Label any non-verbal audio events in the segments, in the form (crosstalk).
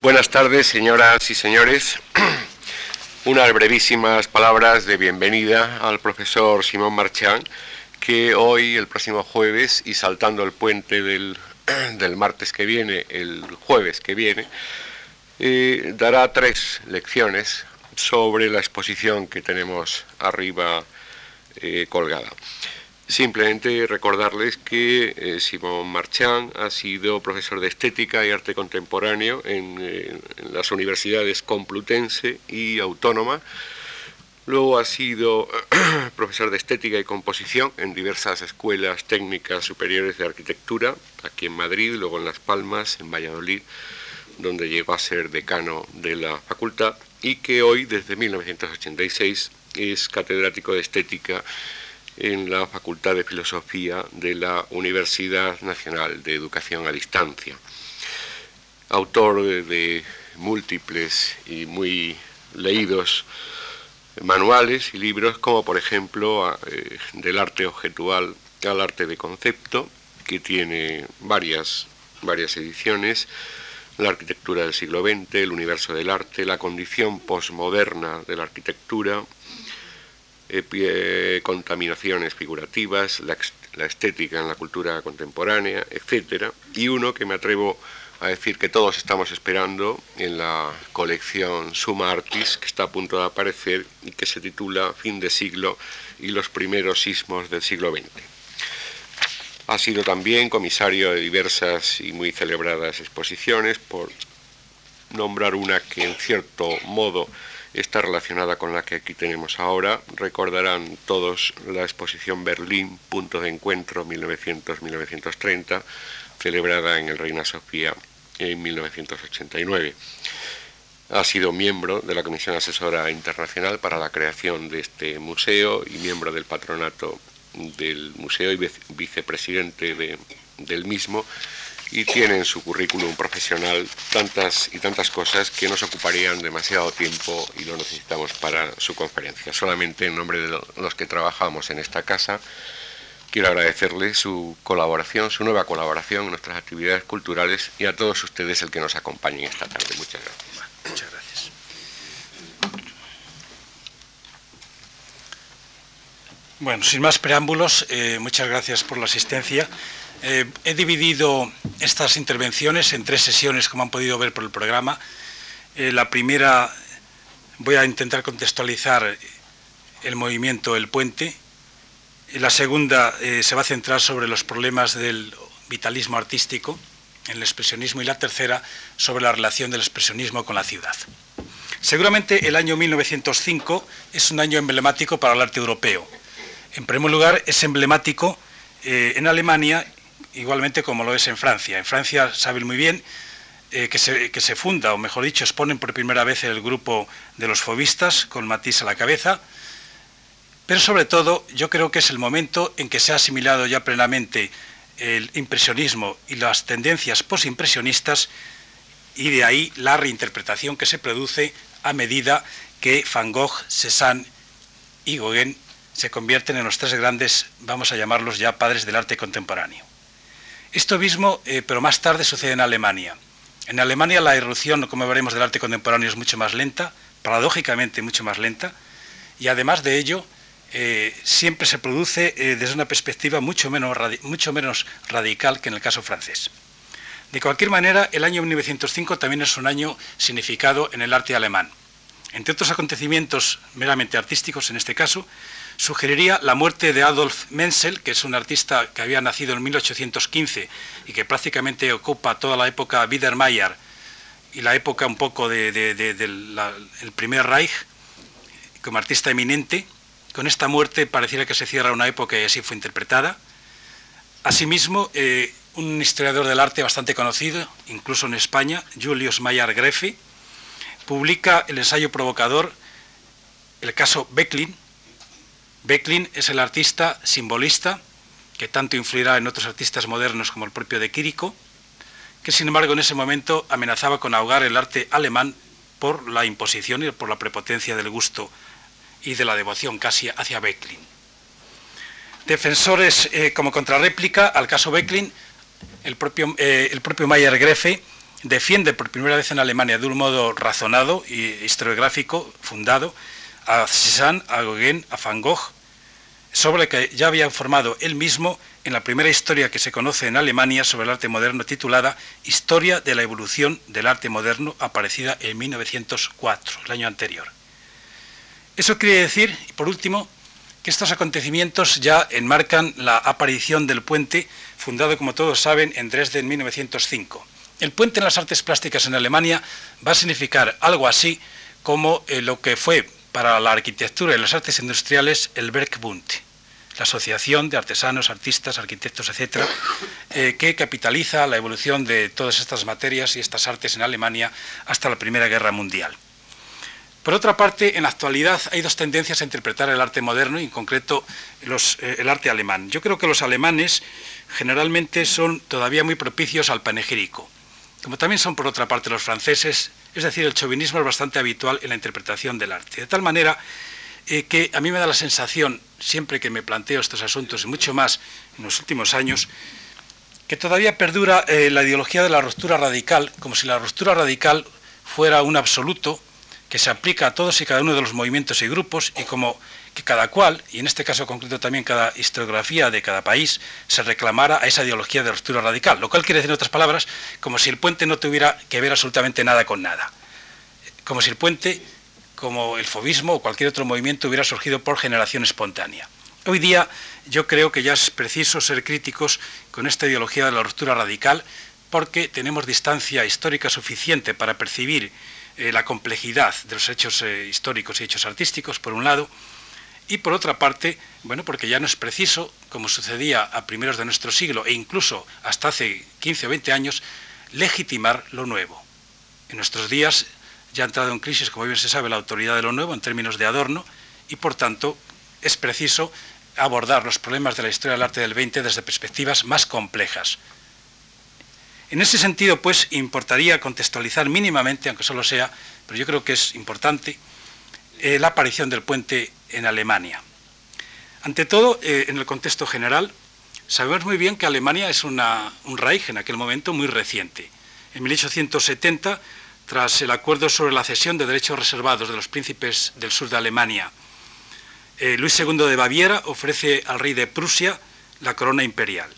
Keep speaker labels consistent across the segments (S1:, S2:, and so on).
S1: Buenas tardes, señoras y señores. (clears throat) Unas brevísimas palabras de bienvenida al profesor Simón Marchán, que hoy, el próximo jueves, y saltando el puente (clears throat) del, martes que viene, el jueves que viene, eh, dará tres lecciones sobre la exposición que tenemos arriba eh, colgada. Simplemente recordarles que eh, Simón Marchán ha sido profesor de estética y arte contemporáneo en, eh, las universidades Complutense y Autónoma. Luego ha sido (clears throat) profesor de estética y composición en diversas escuelas técnicas superiores de arquitectura, aquí en Madrid, luego en Las Palmas, en Valladolid, donde llegó a ser decano de la facultad y que hoy, desde 1986, es catedrático de estética en la Facultad de Filosofía de la Universidad Nacional de Educación a Distancia. Autor de, múltiples y muy leídos manuales y libros, como por ejemplo eh, del arte objetual al arte de concepto, que tiene varias, varias ediciones, la arquitectura del siglo XX, el universo del arte, la condición posmoderna de la arquitectura, contaminaciones figurativas, la, estética en la cultura contemporánea, etcétera, y uno que me atrevo a decir que todos estamos esperando en la colección Suma Artis, que está a punto de aparecer y que se titula Fin de siglo y los primeros sismos del siglo XX. Ha sido también comisario de diversas y muy celebradas exposiciones, por nombrar una que en cierto modo está relacionada con la que aquí tenemos ahora. Recordarán todos la exposición Berlín, punto de encuentro 1900-1930, celebrada en el Reina Sofía en 1989. Ha sido miembro de la Comisión Asesora Internacional para la creación de este museo y miembro del patronato del museo y vicepresidente del mismo y tiene en su currículum profesional tantas y tantas cosas que nos ocuparían demasiado tiempo y lo necesitamos para su conferencia. Solamente en nombre de los que trabajamos en esta casa, quiero agradecerle su colaboración, su nueva colaboración en nuestras actividades culturales y a todos ustedes el que nos acompañen esta tarde. Muchas gracias.
S2: Muchas gracias. Bueno, sin más preámbulos, eh, muchas gracias por la asistencia. Eh, he dividido estas intervenciones en tres sesiones, como han podido ver por el programa. Eh, la primera voy a intentar contextualizar el movimiento El Puente. La segunda eh, se va a centrar sobre los problemas del vitalismo artístico en el expresionismo y la tercera sobre la relación del expresionismo con la ciudad. Seguramente el año 1905 es un año emblemático para el arte europeo. En primer lugar, es emblemático en Alemania igualmente como lo es en Francia. En Francia saben muy bien eh, que, se, funda, o mejor dicho, exponen por primera vez el grupo de los fobistas, con Matisse a la cabeza, pero sobre todo yo creo que es el momento en que se ha asimilado ya plenamente el impresionismo y las tendencias posimpresionistas y de ahí la reinterpretación que se produce a medida que Van Gogh, Cézanne y Gauguin se convierten en los tres grandes, vamos a llamarlos ya padres del arte contemporáneo. Esto mismo, eh, pero más tarde, sucede en Alemania. En Alemania la irrupción, como veremos, del arte contemporáneo es mucho más lenta, paradójicamente mucho más lenta, y además de ello, eh, siempre se produce eh, desde una perspectiva mucho menos, mucho menos radical que en el caso francés. De cualquier manera, el año 1905 también es un año significado en el arte alemán. Entre otros acontecimientos meramente artísticos, en este caso, sugeriría la muerte de Adolf Menzel, que es un artista que había nacido en 1815 y que prácticamente ocupa toda la época Biedermeier y la época un poco del de, primer Reich, como artista eminente. Con esta muerte pareciera que se cierra una época y así fue interpretada. Asimismo, eh, un historiador del arte bastante conocido, incluso en España, Julius Mayer Greffi, publica el ensayo provocador, el caso Becklin, Becklin es el artista simbolista que tanto influirá en otros artistas modernos como el propio de Quirico, que sin embargo en ese momento amenazaba con ahogar el arte alemán por la imposición y por la prepotencia del gusto y de la devoción casi hacia Becklin. Defensores eh, como contrarréplica al caso Becklin, el propio, eh, el propio Mayer Grefe defiende por primera vez en Alemania de un modo razonado y historiográfico, fundado, a Cézanne, a Gauguin, a Van Gogh, sobre que ya había formado él mismo en la primera historia que se conoce en Alemania sobre el arte moderno titulada Historia de la evolución del arte moderno, aparecida en 1904, el año anterior. Eso quiere decir, y por último, que estos acontecimientos ya enmarcan la aparición del puente, fundado, como todos saben, en Dresde en 1905. El puente en las artes plásticas en Alemania va a significar algo así como eh, lo que fue para la arquitectura y las artes industriales el Werkbund, la asociación de artesanos, artistas, arquitectos, etcétera, eh, que capitaliza la evolución de todas estas materias y estas artes en Alemania hasta la Primera Guerra Mundial. Por otra parte, en la actualidad hay dos tendencias a interpretar el arte moderno y en concreto eh, el arte alemán. Yo creo que los alemanes generalmente son todavía muy propicios al panegírico como también son por otra parte los franceses, es decir, el chauvinismo es bastante habitual en la interpretación del arte. De tal manera eh, que a mí me da la sensación, siempre que me planteo estos asuntos, y mucho más en los últimos años, que todavía perdura eh, la ideología de la ruptura radical, como si la ruptura radical fuera un absoluto que se aplica a todos y cada uno de los movimientos y grupos y como que cada cual, y en este caso concreto también cada historiografía de cada país, se reclamara a esa ideología de ruptura radical, lo cual quiere decir en otras palabras, como si el puente no tuviera que ver absolutamente nada con nada, como si el puente, como el fobismo o cualquier otro movimiento, hubiera surgido por generación espontánea. Hoy día yo creo que ya es preciso ser críticos con esta ideología de la ruptura radical porque tenemos distancia histórica suficiente para percibir eh, la complejidad de los hechos eh, históricos y hechos artísticos, por un lado, y por otra parte, bueno, porque ya no es preciso, como sucedía a primeros de nuestro siglo e incluso hasta hace 15 o 20 años, legitimar lo nuevo. En nuestros días ya ha entrado en crisis, como bien se sabe, la autoridad de lo nuevo en términos de adorno y por tanto es preciso abordar los problemas de la historia del arte del 20 desde perspectivas más complejas. En ese sentido, pues, importaría contextualizar mínimamente, aunque solo sea, pero yo creo que es importante, eh, la aparición del puente en Alemania. Ante todo, eh, en el contexto general, sabemos muy bien que Alemania es un Reich en aquel momento muy reciente. En 1870, tras el acuerdo sobre la cesión de derechos reservados de los príncipes del sur de Alemania, eh, Luis II de Baviera ofrece al rey de Prusia la corona imperial.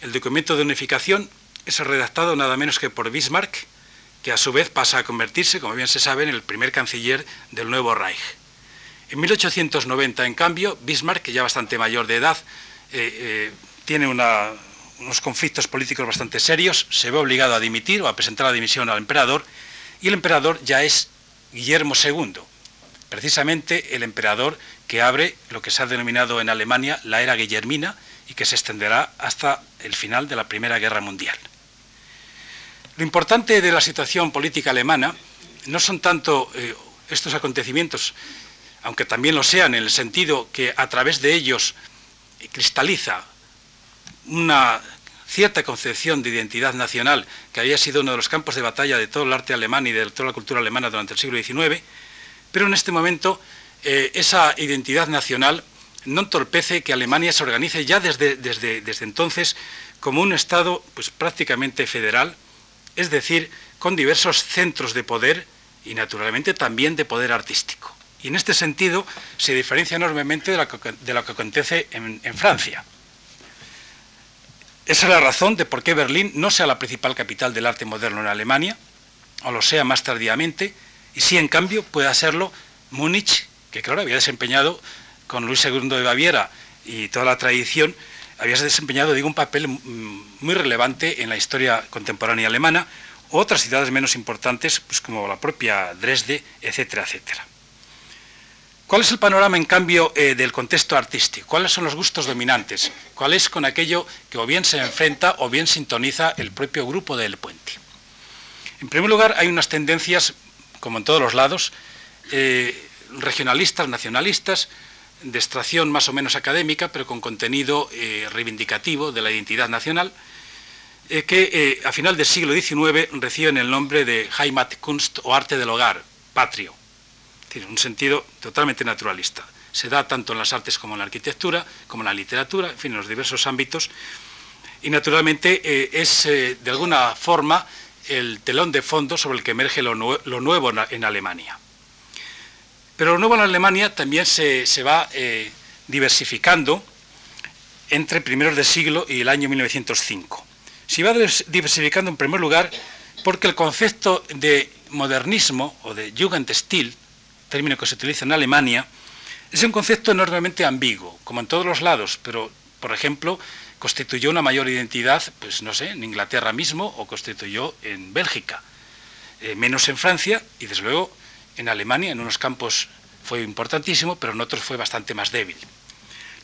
S2: El documento de unificación es redactado nada menos que por Bismarck, que a su vez pasa a convertirse, como bien se sabe, en el primer canciller del nuevo Reich. En 1890, en cambio, Bismarck, que ya bastante mayor de edad, eh, eh, tiene unos conflictos políticos bastante serios, se ve obligado a dimitir o a presentar la dimisión al emperador, y el emperador ya es Guillermo II, precisamente el emperador que abre lo que se ha denominado en Alemania la era guillermina y que se extenderá hasta el final de la Primera Guerra Mundial. Lo importante de la situación política alemana no son tanto eh, estos acontecimientos aunque también lo sean en el sentido que a través de ellos cristaliza una cierta concepción de identidad nacional que había sido uno de los campos de batalla de todo el arte alemán y de toda la cultura alemana durante el siglo XIX, pero en este momento eh, esa identidad nacional no entorpece que Alemania se organice ya desde, desde, desde entonces como un Estado pues, prácticamente federal, es decir, con diversos centros de poder y naturalmente también de poder artístico. Y en este sentido se diferencia enormemente de lo que, acontece en, Francia. Esa es la razón de por qué Berlín no sea la principal capital del arte moderno en Alemania, o lo sea más tardíamente, y sí, en cambio, pueda serlo Múnich, que claro, había desempeñado con Luis II de Baviera y toda la tradición, había desempeñado, digo, un papel muy relevante en la historia contemporánea alemana, otras ciudades menos importantes, pues como la propia Dresde, etcétera, etcétera. ¿Cuál es el panorama, en cambio, eh, del contexto artístico? ¿Cuáles son los gustos dominantes? ¿Cuál es con aquello que o bien se enfrenta o bien sintoniza el propio grupo del puente? En primer lugar, hay unas tendencias, como en todos los lados, eh, regionalistas, nacionalistas, de extracción más o menos académica, pero con contenido eh, reivindicativo de la identidad nacional, que a final del siglo XIX reciben el nombre de Heimatkunst o arte del hogar, patrio tiene un sentido totalmente naturalista. Se da tanto en las artes como en la arquitectura, como en la literatura, en fin, en los diversos ámbitos. Y naturalmente eh, es, eh, de alguna forma, el telón de fondo sobre el que emerge lo, nuevo en Alemania. Pero lo nuevo en Alemania también se, va eh, diversificando entre primeros de siglo y el año 1905. Se va diversificando en primer lugar porque el concepto de modernismo o de Jugendstil, término que se utiliza en Alemania, es un concepto enormemente ambiguo, como en todos los lados, pero, por ejemplo, constituyó una mayor identidad, pues no sé, en Inglaterra mismo o constituyó en Bélgica, eh, menos en Francia y desde luego en Alemania, en unos campos fue importantísimo, pero en otros fue bastante más débil.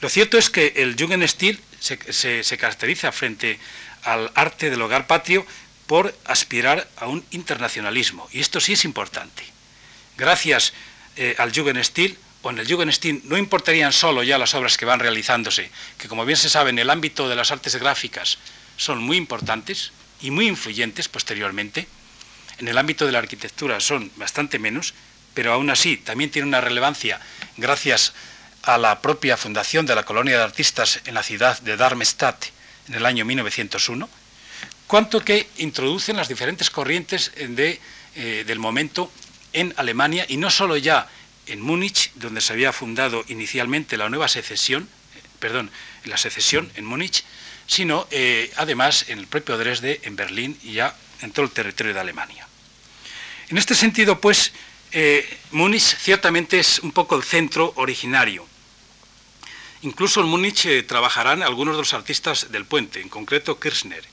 S2: Lo cierto es que el Jugendstil se, se caracteriza frente al arte del hogar patrio por aspirar a un internacionalismo. Y esto sí es importante. Gracias eh, al Jugendstil, o en el Jugendstil no importarían solo ya las obras que van realizándose, que como bien se sabe en el ámbito de las artes gráficas son muy importantes y muy influyentes posteriormente, en el ámbito de la arquitectura son bastante menos, pero aún así también tiene una relevancia gracias a la propia fundación de la colonia de artistas en la ciudad de Darmstadt en el año 1901, cuanto que introducen las diferentes corrientes de, eh, del momento en Alemania y no solo ya en Múnich, donde se había fundado inicialmente la nueva secesión, eh, perdón, la secesión en Múnich, sino eh, además en el propio Dresde, en Berlín y ya en todo el territorio de Alemania. En este sentido, pues, Múnich ciertamente es un poco el centro originario. Incluso en Múnich trabajarán algunos de los artistas del puente, en concreto Kirchner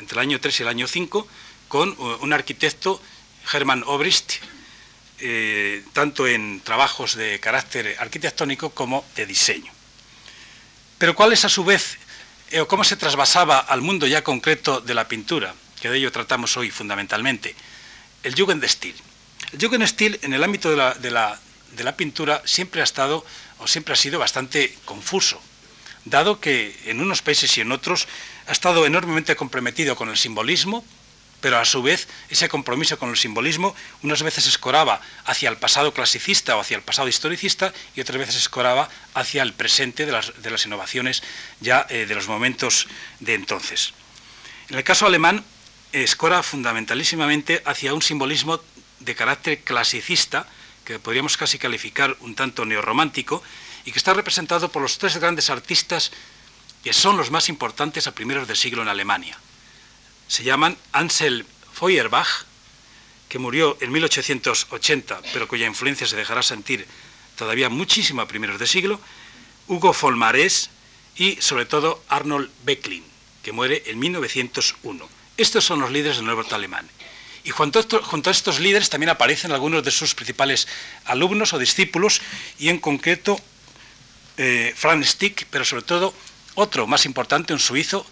S2: entre el año 3 y el año 5, con un arquitecto, Hermann Obrist, eh, tanto en trabajos de carácter arquitectónico como de diseño. Pero cuál es a su vez, eh, o cómo se trasvasaba al mundo ya concreto de la pintura, que de ello tratamos hoy fundamentalmente, el Jugendstil. El Jugendstil en el ámbito de la, de la pintura siempre ha estado o siempre ha sido bastante confuso, dado que en unos países y en otros ha estado enormemente comprometido con el simbolismo, pero a su vez ese compromiso con el simbolismo unas veces escoraba hacia el pasado clasicista o hacia el pasado historicista y otras veces escoraba hacia el presente de las, innovaciones ya eh, de los momentos de entonces. En el caso alemán, escora fundamentalísimamente hacia un simbolismo de carácter clasicista, que podríamos casi calificar un tanto neorromántico, y que está representado por los tres grandes artistas que son los más importantes a primeros del siglo en Alemania. Se llaman Ansel Feuerbach, que murió en 1880, pero cuya influencia se dejará sentir todavía muchísimo a primeros de siglo, Hugo Folmarés y sobre todo Arnold Becklin, que muere en 1901. Estos son los líderes del nuevo alemán. Y junto a, estos líderes también aparecen algunos de sus principales alumnos o discípulos, y en concreto eh, Franz Stick, pero sobre todo otro más importante, un suizo,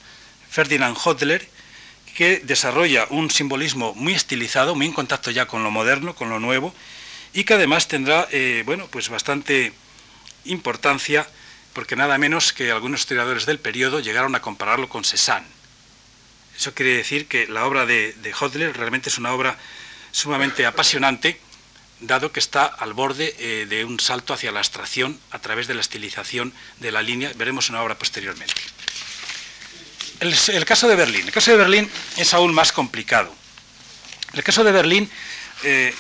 S2: Ferdinand Hodler, que desarrolla un simbolismo muy estilizado, muy en contacto ya con lo moderno, con lo nuevo, y que además tendrá eh, bueno, pues bastante importancia, porque nada menos que algunos historiadores del periodo llegaron a compararlo con Cézanne. Eso quiere decir que la obra de, Hodler realmente es una obra sumamente apasionante, dado que está al borde eh, de un salto hacia la abstracción a través de la estilización de la línea. Veremos una obra posteriormente. El, caso de Berlín. El caso de Berlín es aún más complicado. El caso de Berlín, eh,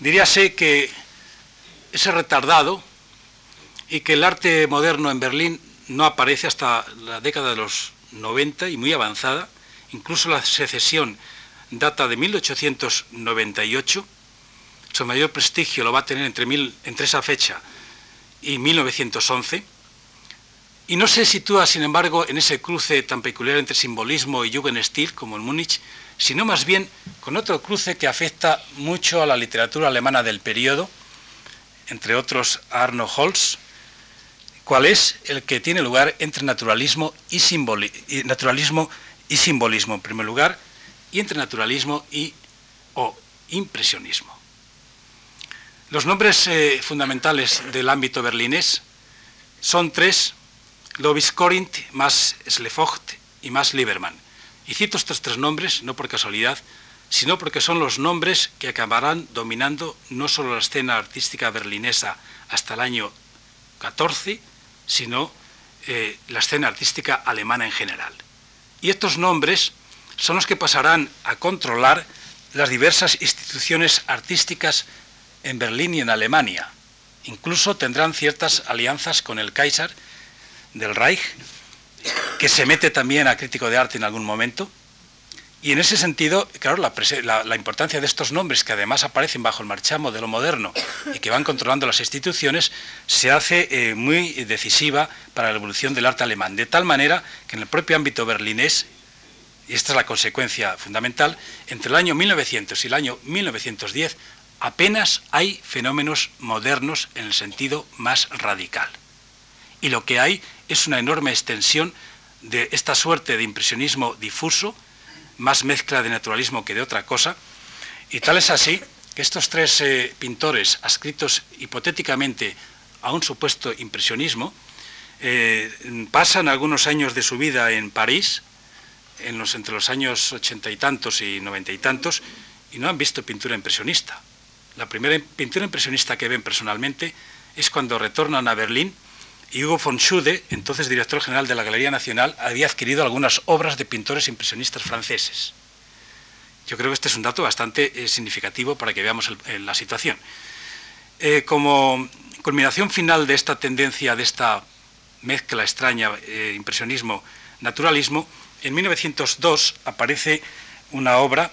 S2: diríase que es retardado y que el arte moderno en Berlín no aparece hasta la década de los 90 y muy avanzada. Incluso la secesión data de 1898 su mayor prestigio lo va a tener entre, entre esa fecha y 1911, y no se sitúa, sin embargo, en ese cruce tan peculiar entre simbolismo y Jugendstil, como en Múnich, sino más bien con otro cruce que afecta mucho a la literatura alemana del periodo, entre otros a Arno Holz, cuál es el que tiene lugar entre naturalismo y, simbolismo, en primer lugar, y entre naturalismo y o impresionismo. Los nombres eh, fundamentales del ámbito berlinés son tres, Lovis Corinth, más Slefocht y más Liebermann. Y cito estos tres nombres no por casualidad, sino porque son los nombres que acabarán dominando no solo la escena artística berlinesa hasta el año 14, sino eh, la escena artística alemana en general. Y estos nombres son los que pasarán a controlar las diversas instituciones artísticas en Berlín y en Alemania. Incluso tendrán ciertas alianzas con el Kaiser del Reich, que se mete también a crítico de arte en algún momento. Y en ese sentido, claro, la, importancia de estos nombres, que además aparecen bajo el marchamo de lo moderno y que van controlando las instituciones, se hace eh, muy decisiva para la evolución del arte alemán. De tal manera que en el propio ámbito berlinés, y esta es la consecuencia fundamental, entre el año 1900 y el año 1910 apenas hay fenómenos modernos en el sentido más radical. Y lo que hay es una enorme extensión de esta suerte de impresionismo difuso, más mezcla de naturalismo que de otra cosa, y tal es así que estos tres eh, pintores, adscritos hipotéticamente a un supuesto impresionismo, eh, pasan algunos años de su vida en París, entre los años ochenta y tantos y noventa y tantos, y no han visto pintura impresionista. La primera pintura impresionista que ven personalmente es cuando retornan a Berlín Hugo von Schude, entonces director general de la Galería Nacional, había adquirido algunas obras de pintores impresionistas franceses. Yo creo que este es un dato bastante eh, significativo para que veamos la situación. Eh, como culminación final de esta tendencia, de esta mezcla extraña, eh, impresionismo-naturalismo, en 1902 aparece una obra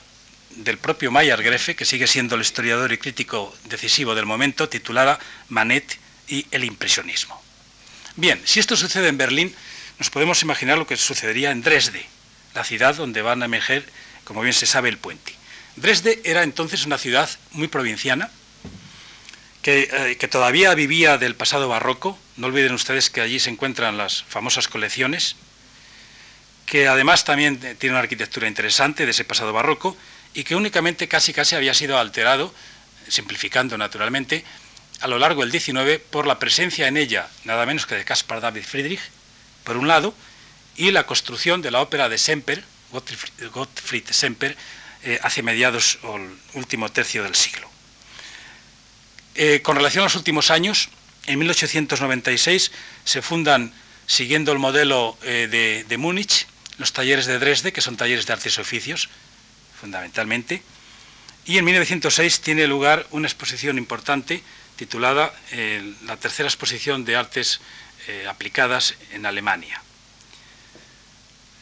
S2: del propio Mayer Grefe, que sigue siendo el historiador y crítico decisivo del momento, titulada Manet y el impresionismo. Bien, si esto sucede en Berlín, nos podemos imaginar lo que sucedería en Dresde, la ciudad donde van a emerger, como bien se sabe, el puente. Dresde era entonces una ciudad muy provinciana, que, eh, que, todavía vivía del pasado barroco. No olviden ustedes que allí se encuentran las famosas colecciones, que además también tiene una arquitectura interesante de ese pasado barroco y que únicamente casi casi había sido alterado, simplificando naturalmente, a lo largo del XIX por la presencia en ella, nada menos que de Caspar David Friedrich, por un lado, y la construcción de la ópera de Semper, Gottfried Semper, eh, hacia mediados o el último tercio del siglo. Eh, con relación a los últimos años, en 1896 se fundan, siguiendo el modelo eh, de, de Múnich, los talleres de Dresde, que son talleres de artes y oficios, fundamentalmente, y en 1906 tiene lugar una exposición importante titulada eh, La tercera exposición de artes eh, aplicadas en Alemania.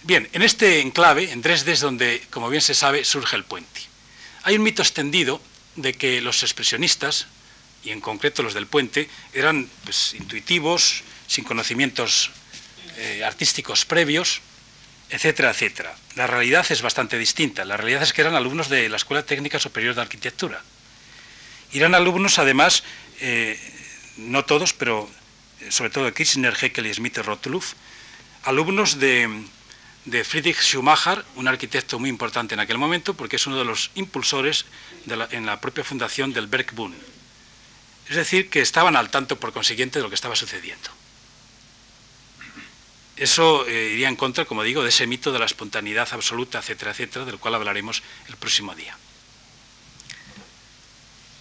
S2: Bien, en este enclave, en Dresde, es donde, como bien se sabe, surge el puente. Hay un mito extendido de que los expresionistas, y en concreto los del puente, eran pues, intuitivos, sin conocimientos eh, artísticos previos, etcétera, etcétera. La realidad es bastante distinta. La realidad es que eran alumnos de la Escuela Técnica Superior de Arquitectura. Y eran alumnos, además, eh, no todos, pero eh, sobre todo de Kirchner, Heckel y Smith alumnos de, Friedrich Schumacher, un arquitecto muy importante en aquel momento, porque es uno de los impulsores en la propia fundación del Bergbund. Es decir, que estaban al tanto, por consiguiente, de lo que estaba sucediendo. Eso eh, iría en contra, como digo, de ese mito de la espontaneidad absoluta, etcétera, etcétera, del cual hablaremos el próximo día.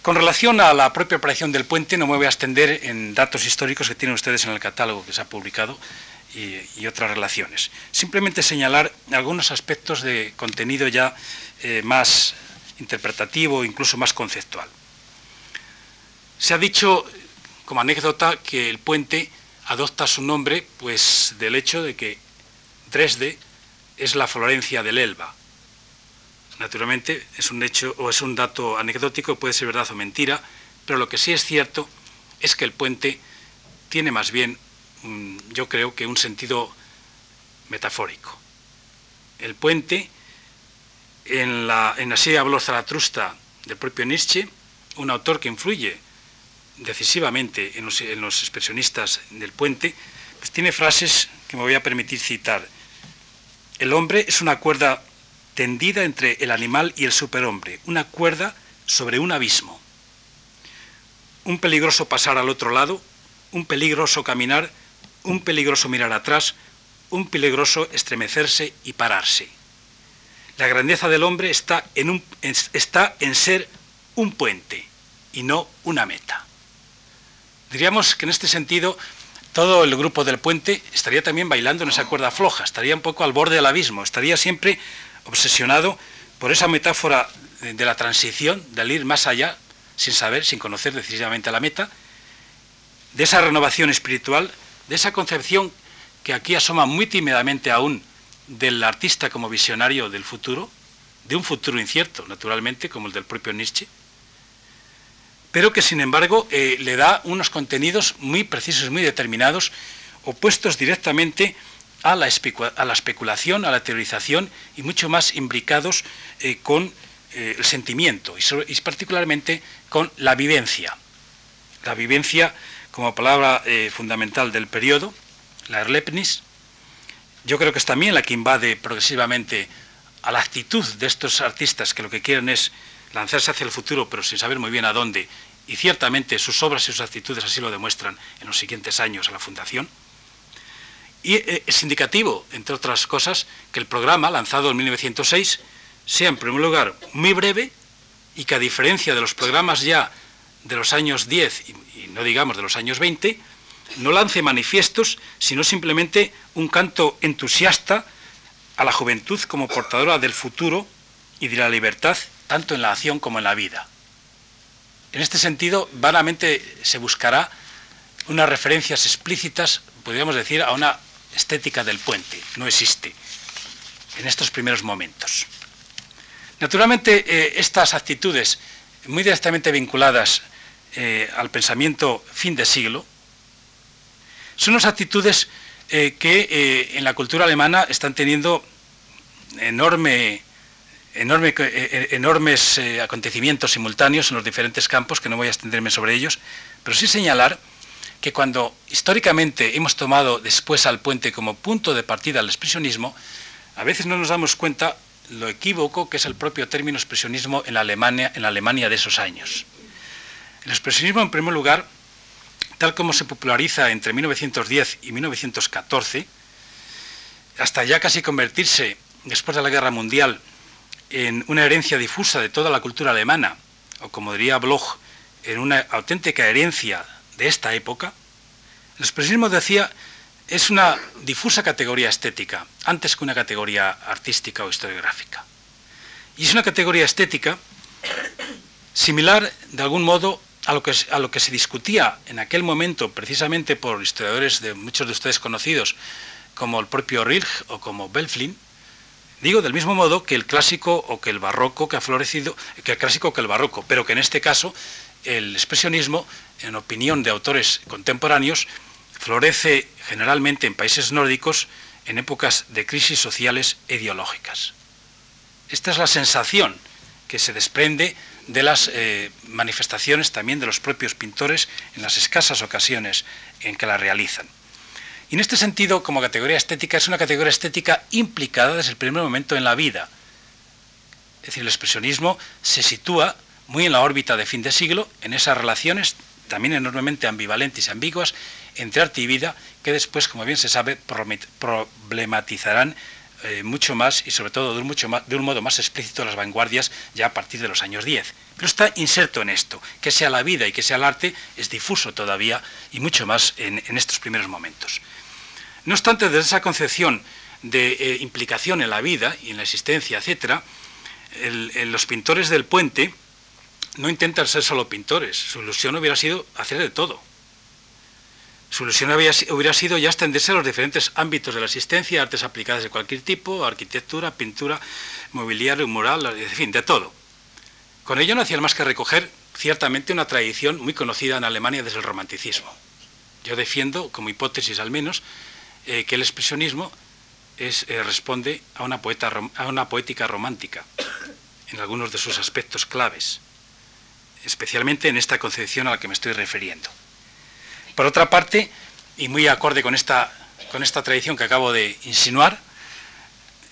S2: Con relación a la propia operación del puente, no me voy a extender en datos históricos que tienen ustedes en el catálogo que se ha publicado y, otras relaciones. Simplemente señalar algunos aspectos de contenido ya eh, más interpretativo, incluso más conceptual. Se ha dicho como anécdota que el puente adopta su nombre pues del hecho de que Dresde es la Florencia del Elba. Naturalmente es un hecho o es un dato anecdótico, puede ser verdad o mentira, pero lo que sí es cierto es que el puente tiene más bien, yo creo que un sentido metafórico. El puente, en la, en habló Zaratrusta del propio Nietzsche, un autor que influye decisivamente en los, expresionistas del puente, pues tiene frases que me voy a permitir citar. El hombre es una cuerda tendida entre el animal y el superhombre, una cuerda sobre un abismo. Un peligroso pasar al otro lado, un peligroso caminar, un peligroso mirar atrás, un peligroso estremecerse y pararse. La grandeza del hombre está en, ser un puente y no una meta. Diríamos que en este sentido todo el grupo del puente estaría también bailando en esa cuerda floja, estaría un poco al borde del abismo, estaría siempre obsesionado por esa metáfora de la transición, del ir más allá, sin saber, sin conocer decisivamente la meta, de esa renovación espiritual, de esa concepción que aquí asoma muy tímidamente aún del artista como visionario del futuro, de un futuro incierto, naturalmente, como el del propio Nietzsche, pero que sin embargo eh, le da unos contenidos muy precisos, muy determinados, opuestos directamente a la, especulación, a la teorización y mucho más imbricados eh, con eh, el sentimiento y, particularmente con la vivencia. La vivencia como palabra fundamental del periodo, la Erlebnis, yo creo que es también la que invade progresivamente a la actitud de estos artistas que lo que quieren es lanzarse hacia el futuro, pero sin saber muy bien a dónde, y ciertamente sus obras y sus actitudes así lo demuestran en los siguientes años a la Fundación. Y eh, es indicativo, entre otras cosas, que el programa, lanzado en 1906, sea en primer lugar muy breve y que a diferencia de los programas ya de los años 10 y, no digamos de los años 20, no lance manifiestos, sino simplemente un canto entusiasta a la juventud como portadora del futuro y de la libertad, tanto en la acción como en la vida. En este sentido, vanamente se buscará unas referencias explícitas, podríamos decir, a una estética del puente. No existe en estos primeros momentos. Naturalmente, eh, estas actitudes, muy directamente vinculadas eh, al pensamiento fin de siglo, son unas actitudes eh, que en la cultura alemana están teniendo enorme enorme, enormes acontecimientos simultáneos en los diferentes campos, que no voy a extenderme sobre ellos, pero sí señalar que cuando históricamente hemos tomado después al puente como punto de partida al expresionismo, a veces no nos damos cuenta lo equívoco que es el propio término expresionismo en la Alemania, en la Alemania de esos años. El expresionismo, en primer lugar, tal como se populariza entre 1910 y 1914, hasta ya casi convertirse, después de la Guerra Mundial, en una herencia difusa de toda la cultura alemana, o como diría Bloch, en una auténtica herencia de esta época, el expresionismo decía es una difusa categoría estética, antes que una categoría artística o historiográfica. Y es una categoría estética similar, de algún modo, a lo, que, a lo que se discutía en aquel momento, precisamente por historiadores de muchos de ustedes conocidos, como el propio Rilch o como Belflin, Digo del mismo modo que el clásico o que el barroco que ha florecido, que el clásico que el barroco, pero que en este caso el expresionismo, en opinión de autores contemporáneos, florece generalmente en países nórdicos en épocas de crisis sociales e ideológicas. Esta es la sensación que se desprende de las eh, manifestaciones también de los propios pintores en las escasas ocasiones en que la realizan. Y en este sentido, como categoría estética, es una categoría estética implicada desde el primer momento en la vida. Es decir, el expresionismo se sitúa muy en la órbita de fin de siglo, en esas relaciones también enormemente ambivalentes y ambiguas entre arte y vida, que después, como bien se sabe, problematizarán eh, mucho más y sobre todo de un, mucho de un modo más explícito las vanguardias ya a partir de los años 10. Pero está inserto en esto, que sea la vida y que sea el arte es difuso todavía y mucho más en estos primeros momentos. No obstante, desde esa concepción de eh, implicación en la vida y en la existencia, etc., los pintores del puente no intentan ser solo pintores. Su ilusión hubiera sido hacer de todo. Su ilusión hubiera sido ya extenderse a los diferentes ámbitos de la existencia, artes aplicadas de cualquier tipo, arquitectura, pintura, mobiliario, mural, en fin, de todo. Con ello no hacían más que recoger ciertamente una tradición muy conocida en Alemania desde el romanticismo. Yo defiendo, como hipótesis al menos, eh, que el expresionismo es, eh, responde a una, poeta, a una poética romántica en algunos de sus aspectos claves, especialmente en esta concepción a la que me estoy refiriendo. Por otra parte, y muy acorde con esta, con esta tradición que acabo de insinuar,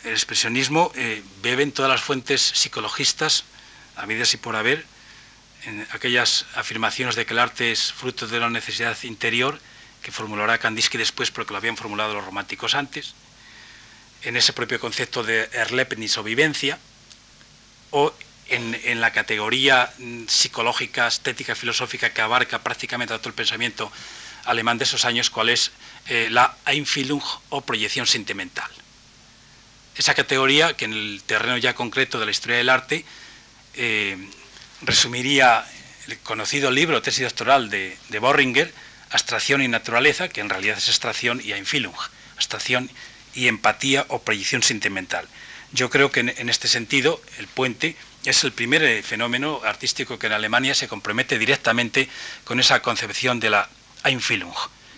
S2: el expresionismo eh, bebe en todas las fuentes psicologistas, habidas y por haber, en aquellas afirmaciones de que el arte es fruto de la necesidad interior, que formulará Kandinsky después porque lo habían formulado los románticos antes, en ese propio concepto de Erlebnis o vivencia, o en, la categoría mm, psicológica, estética, filosófica que abarca prácticamente todo el pensamiento alemán de esos años, cuál es eh, la Einfühlung o proyección sentimental. esa categoría que en el terreno ya concreto de la historia del arte eh, resumiría el conocido libro, tesis doctoral de, de Borringer, Abstracción y Naturaleza, que en realidad es abstracción y Einfühlung, abstracción y empatía o proyección sentimental. Yo creo que en, este sentido el puente es el primer eh, fenómeno artístico que en Alemania se compromete directamente con esa concepción de la Einfühlung,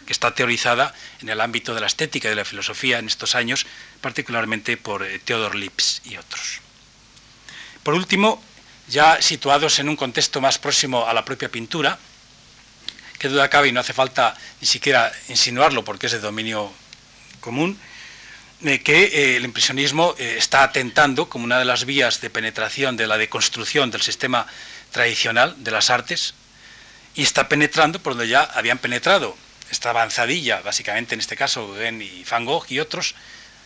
S2: que está teorizada en el ámbito de la estética y de la filosofía en estos años, particularmente por eh, Theodor Lips y otros. Por último, ya situados en un contexto más próximo a la propia pintura, que duda cabe y no hace falta ni siquiera insinuarlo porque es de dominio común, eh, que eh, el impresionismo eh, está atentando como una de las vías de penetración de la deconstrucción del sistema tradicional de las artes y está penetrando por donde ya habían penetrado. Esta avanzadilla, básicamente en este caso Gauguin y Van Gogh y otros,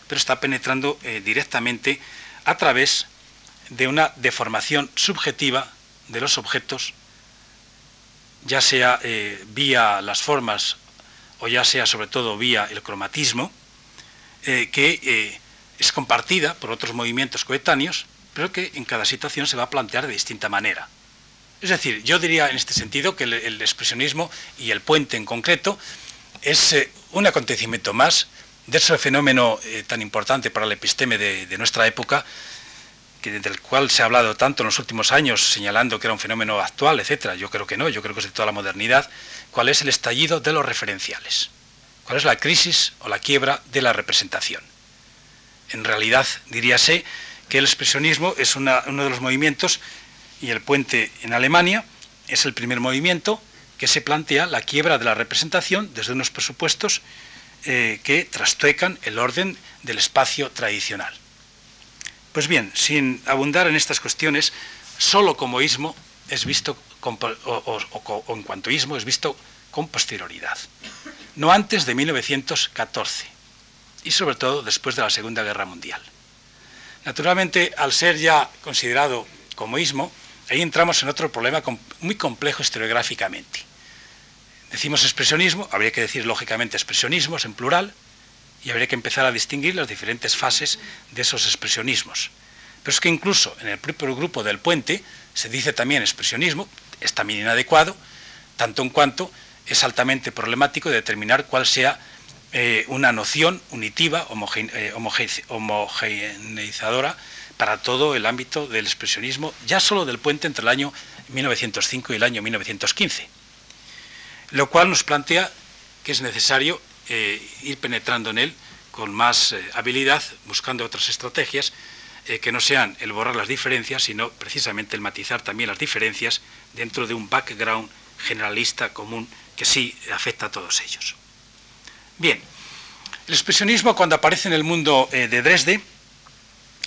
S2: pero está penetrando directamente a través de una deformación subjetiva de los objetos, ya sea vía las formas o ya sea sobre todo vía el cromatismo, eh, que eh, es compartida por otros movimientos coetáneos, pero que en cada situación se va a plantear de distinta manera. Es decir, yo diría en este sentido que el, expresionismo y el puente en concreto es eh, un acontecimiento más de ese fenómeno tan importante para la episteme de, nuestra época, que, del cual se ha hablado tanto en los últimos años, señalando que era un fenómeno actual, etc. Yo creo que no, yo creo que es de toda la modernidad, cuál es el estallido de los referenciales. ¿Cuál es la crisis o la quiebra de la representación? En realidad, diríase que el expresionismo es uno de los movimientos y el puente en Alemania es el primer movimiento que se plantea la quiebra de la representación desde unos presupuestos eh, que trastoecan el orden del espacio tradicional. Pues bien, sin abundar en estas cuestiones, solo como ismo es visto, o, o en cuanto ismo es visto con posterioridad no antes de 1914 y sobre todo después de la Segunda Guerra Mundial. Naturalmente, al ser ya considerado como ismo, ahí entramos en otro problema muy complejo historiográficamente. Decimos expresionismo, habría que decir lógicamente expresionismos en plural, y habría que empezar a distinguir las diferentes fases de esos expresionismos. Pero es que incluso en el propio grupo del puente se dice también expresionismo, es también inadecuado, tanto en cuanto es altamente problemático determinar cuál sea eh, una noción unitiva, eh, homogeneizadora para todo el ámbito del expresionismo, ya solo del puente entre el año 1905 y el año 1915. Lo cual nos plantea que es necesario eh, ir penetrando en él con más habilidad, buscando otras estrategias que no sean el borrar las diferencias, sino precisamente el matizar también las diferencias dentro de un background generalista común que sí afecta a todos ellos. Bien, el expresionismo cuando aparece en el mundo eh, de Dresde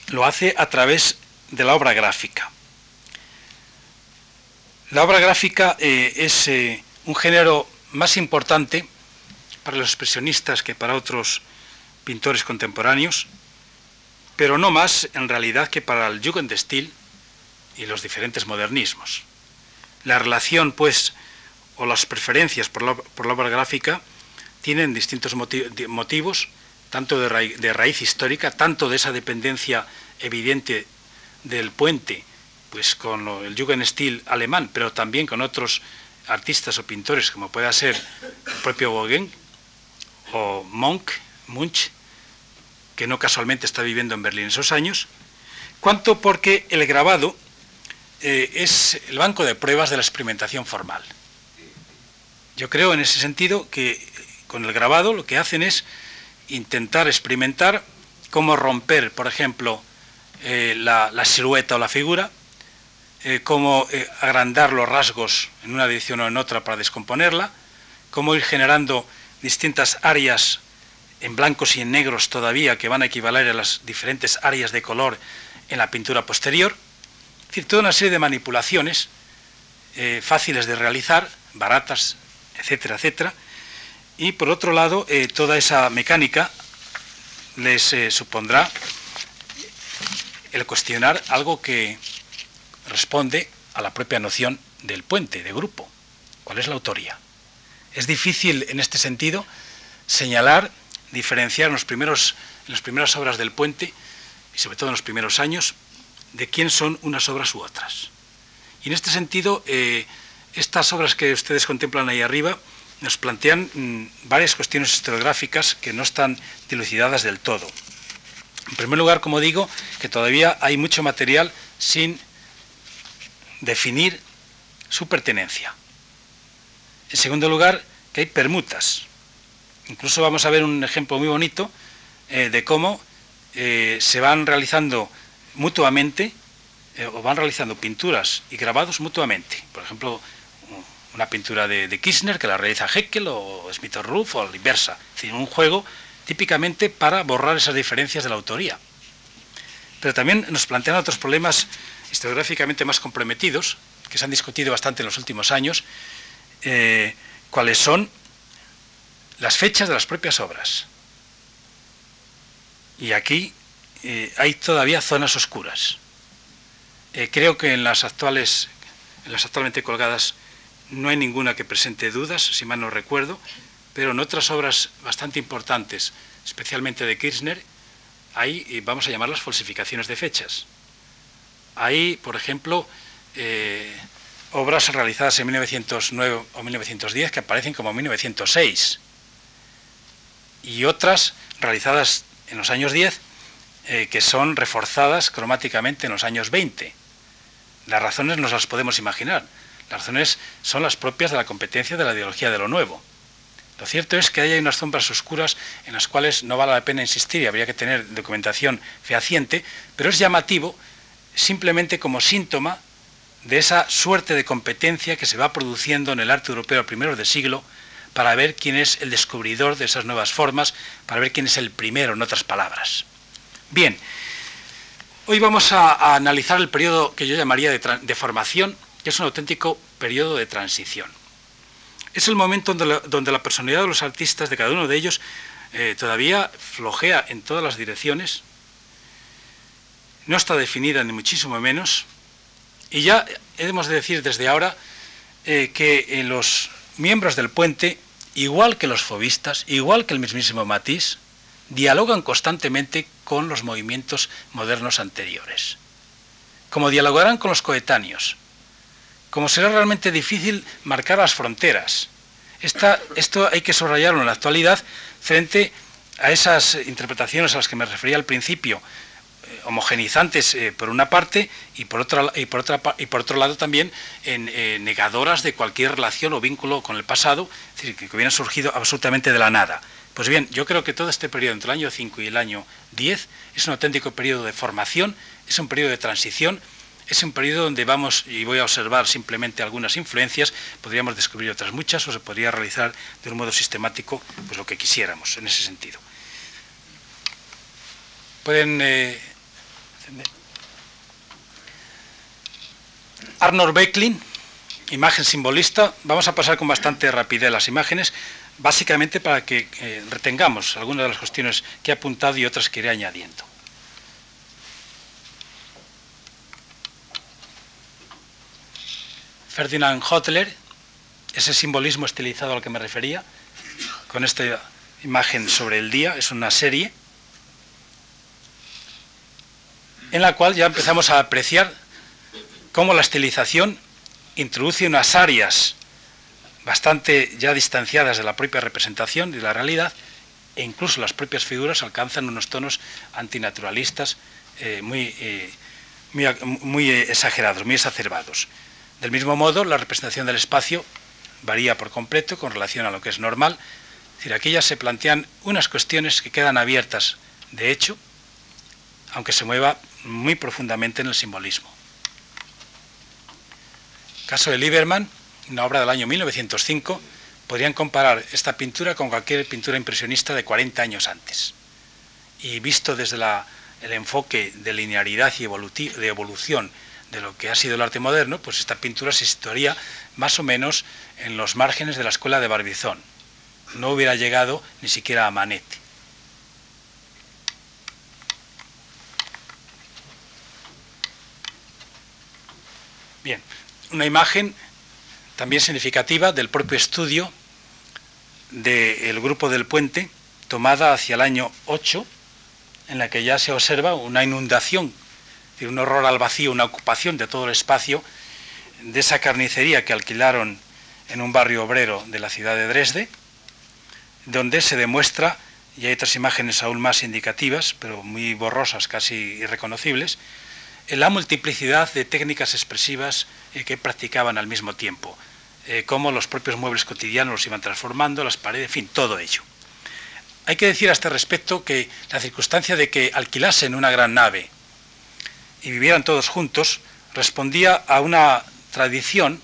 S2: lo hace a través de la obra gráfica. La obra gráfica eh, es eh, un género más importante para los expresionistas que para otros pintores contemporáneos, pero no más en realidad que para el Jugendstil y los diferentes modernismos. La relación, pues, o las preferencias por la, obra gráfica tienen distintos motivos, tanto de, raíz histórica, tanto de esa dependencia evidente del puente, pues con el Jugendstil alemán, pero también con otros artistas o pintores, como pueda ser el propio Gauguin o Monk, Munch, que no casualmente está viviendo en Berlín esos años, cuanto porque el grabado eh, es el banco de pruebas de la experimentación formal. Yo creo en ese sentido que con el grabado lo que hacen es intentar experimentar cómo romper, por ejemplo, eh, la, silueta o la figura, eh, cómo eh, agrandar los rasgos en una dirección o en otra para descomponerla, cómo ir generando distintas áreas en blancos y en negros todavía que van a equivaler a las diferentes áreas de color en la pintura posterior. Es decir, toda una serie de manipulaciones fáciles de realizar, baratas etcétera, etcétera. Y por otro lado, eh, toda esa mecánica les eh, supondrá el cuestionar algo que responde a la propia noción del puente, de grupo. ¿Cuál es la autoría? Es difícil en este sentido señalar, diferenciar en, los primeros, en las primeras obras del puente y sobre todo en los primeros años, de quién son unas obras u otras. Y en este sentido, eh, estas obras que ustedes contemplan ahí arriba nos plantean mm, varias cuestiones historiográficas que no están dilucidadas del todo. En primer lugar, como digo, que todavía hay mucho material sin definir su pertenencia. En segundo lugar, que hay permutas. Incluso vamos a ver un ejemplo muy bonito eh, de cómo eh, se van realizando mutuamente eh, o van realizando pinturas y grabados mutuamente. Por ejemplo, una pintura de, Kirchner que la realiza Heckel o Smith o Ruff o inversa. Es decir, un juego típicamente para borrar esas diferencias de la autoría. Pero también nos plantean otros problemas historiográficamente más comprometidos, que se han discutido bastante en los últimos años, eh, cuáles son las fechas de las propias obras. Y aquí eh, hay todavía zonas oscuras. Eh, creo que en las actuales, en las actualmente colgadas, no hay ninguna que presente dudas, si mal no recuerdo, pero en otras obras bastante importantes, especialmente de Kirchner, hay, vamos a llamarlas falsificaciones de fechas. Hay, por ejemplo, eh, obras realizadas en 1909 o 1910 que aparecen como 1906 y otras realizadas en los años 10 eh, que son reforzadas cromáticamente en los años 20. Las razones nos las podemos imaginar. Las razones son las propias de la competencia de la ideología de lo nuevo. Lo cierto es que hay unas sombras oscuras en las cuales no vale la pena insistir y habría que tener documentación fehaciente, pero es llamativo simplemente como síntoma de esa suerte de competencia que se va produciendo en el arte europeo a primeros de siglo para ver quién es el descubridor de esas nuevas formas, para ver quién es el primero, en otras palabras. Bien, hoy vamos a, analizar el periodo que yo llamaría de, formación, que es un auténtico periodo de transición. Es el momento donde la, personalidad de los artistas, de cada uno de ellos, eh, todavía flojea en todas las direcciones, no está definida ni muchísimo menos, y ya hemos de decir desde ahora eh, que los miembros del puente, igual que los fobistas, igual que el mismísimo Matisse, dialogan constantemente con los movimientos modernos anteriores. Como dialogarán con los coetáneos. Como será realmente difícil marcar las fronteras. esto hay que subrayarlo en la actualidad frente a esas interpretaciones a las que me refería al principio, eh, homogenizantes eh, por una parte y por otra y por y por otro lado también eh, negadoras de cualquier relación o vínculo con el pasado, es decir, que hubieran surgido absolutamente de la nada. Pues bien, yo creo que todo este periodo entre el año 5 y el año 10 es un auténtico periodo de formación, es un periodo de transición, es un periodo donde vamos, y voy a observar simplemente algunas influencias, podríamos descubrir otras muchas o se podría realizar de un modo sistemático pues lo que quisiéramos en ese sentido. Pueden... Eh, Arnold Becklin, imagen simbolista, vamos a pasar con bastante rapidez las imágenes, básicamente para que eh, retengamos algunas de las cuestiones que he apuntado y otras que iré añadiendo. Ferdinand Hotler, ese simbolismo estilizado al que me refería, con esta imagen sobre el día, es una serie en la cual ya empezamos a apreciar cómo la estilización introduce unas áreas bastante ya distanciadas de la propia representación y de la realidad, e incluso las propias figuras alcanzan unos tonos antinaturalistas eh, muy, eh, muy, exagerados, muy exacerbados. Del mismo modo, la representación del espacio varía por completo con relación a lo que es normal. Es aquí ya se plantean unas cuestiones que quedan abiertas de hecho, aunque se mueva muy profundamente en el simbolismo. Caso de Lieberman, una obra del año 1905, podrían comparar esta pintura con cualquier pintura impresionista de 40 años antes. Y visto desde el enfoque de linearidad y de evolución de lo que ha sido el arte moderno, pues esta pintura se situaría más o menos en los márgenes de la escuela de Barbizón. No hubiera llegado ni siquiera a Manet. Bien, una imagen también significativa del propio estudio del grupo del puente, tomada hacia el año 8, en la que ya se observa una inundación, un horror al vacío, una ocupación de todo el espacio de esa carnicería que alquilaron en un barrio obrero de la ciudad de Dresde, donde se demuestra, y hay otras imágenes aún más indicativas, pero muy borrosas, casi irreconocibles, la multiplicidad de técnicas expresivas eh, que practicaban al mismo tiempo, eh, cómo los propios muebles cotidianos los iban transformando, las paredes, en fin, todo ello. Hay que decir a este respecto que la circunstancia de que alquilasen una gran nave y vivieran todos juntos respondía a una tradición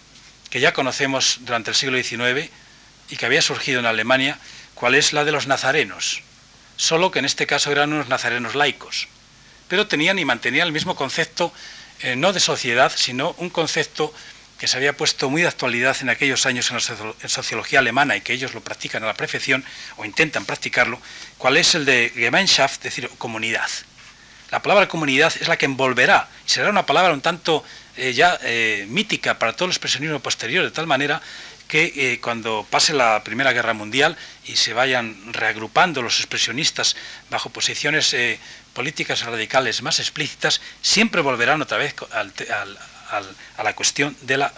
S2: que ya conocemos durante el siglo XIX y que había surgido en Alemania, cual es la de los nazarenos, solo que en este caso eran unos nazarenos laicos, pero tenían y mantenían el mismo concepto, eh, no de sociedad, sino un concepto que se había puesto muy de actualidad en aquellos años en la sociología alemana y que ellos lo practican a la perfección o intentan practicarlo, cuál es el de Gemeinschaft, es decir, comunidad. La palabra comunidad es la que envolverá, y será una palabra un tanto eh, ya eh, mítica para todo el expresionismo posterior, de tal manera que eh, cuando pase la Primera Guerra Mundial y se vayan reagrupando los expresionistas bajo posiciones políticas radicales más explícitas, siempre volverán otra vez al, a la cuestión de la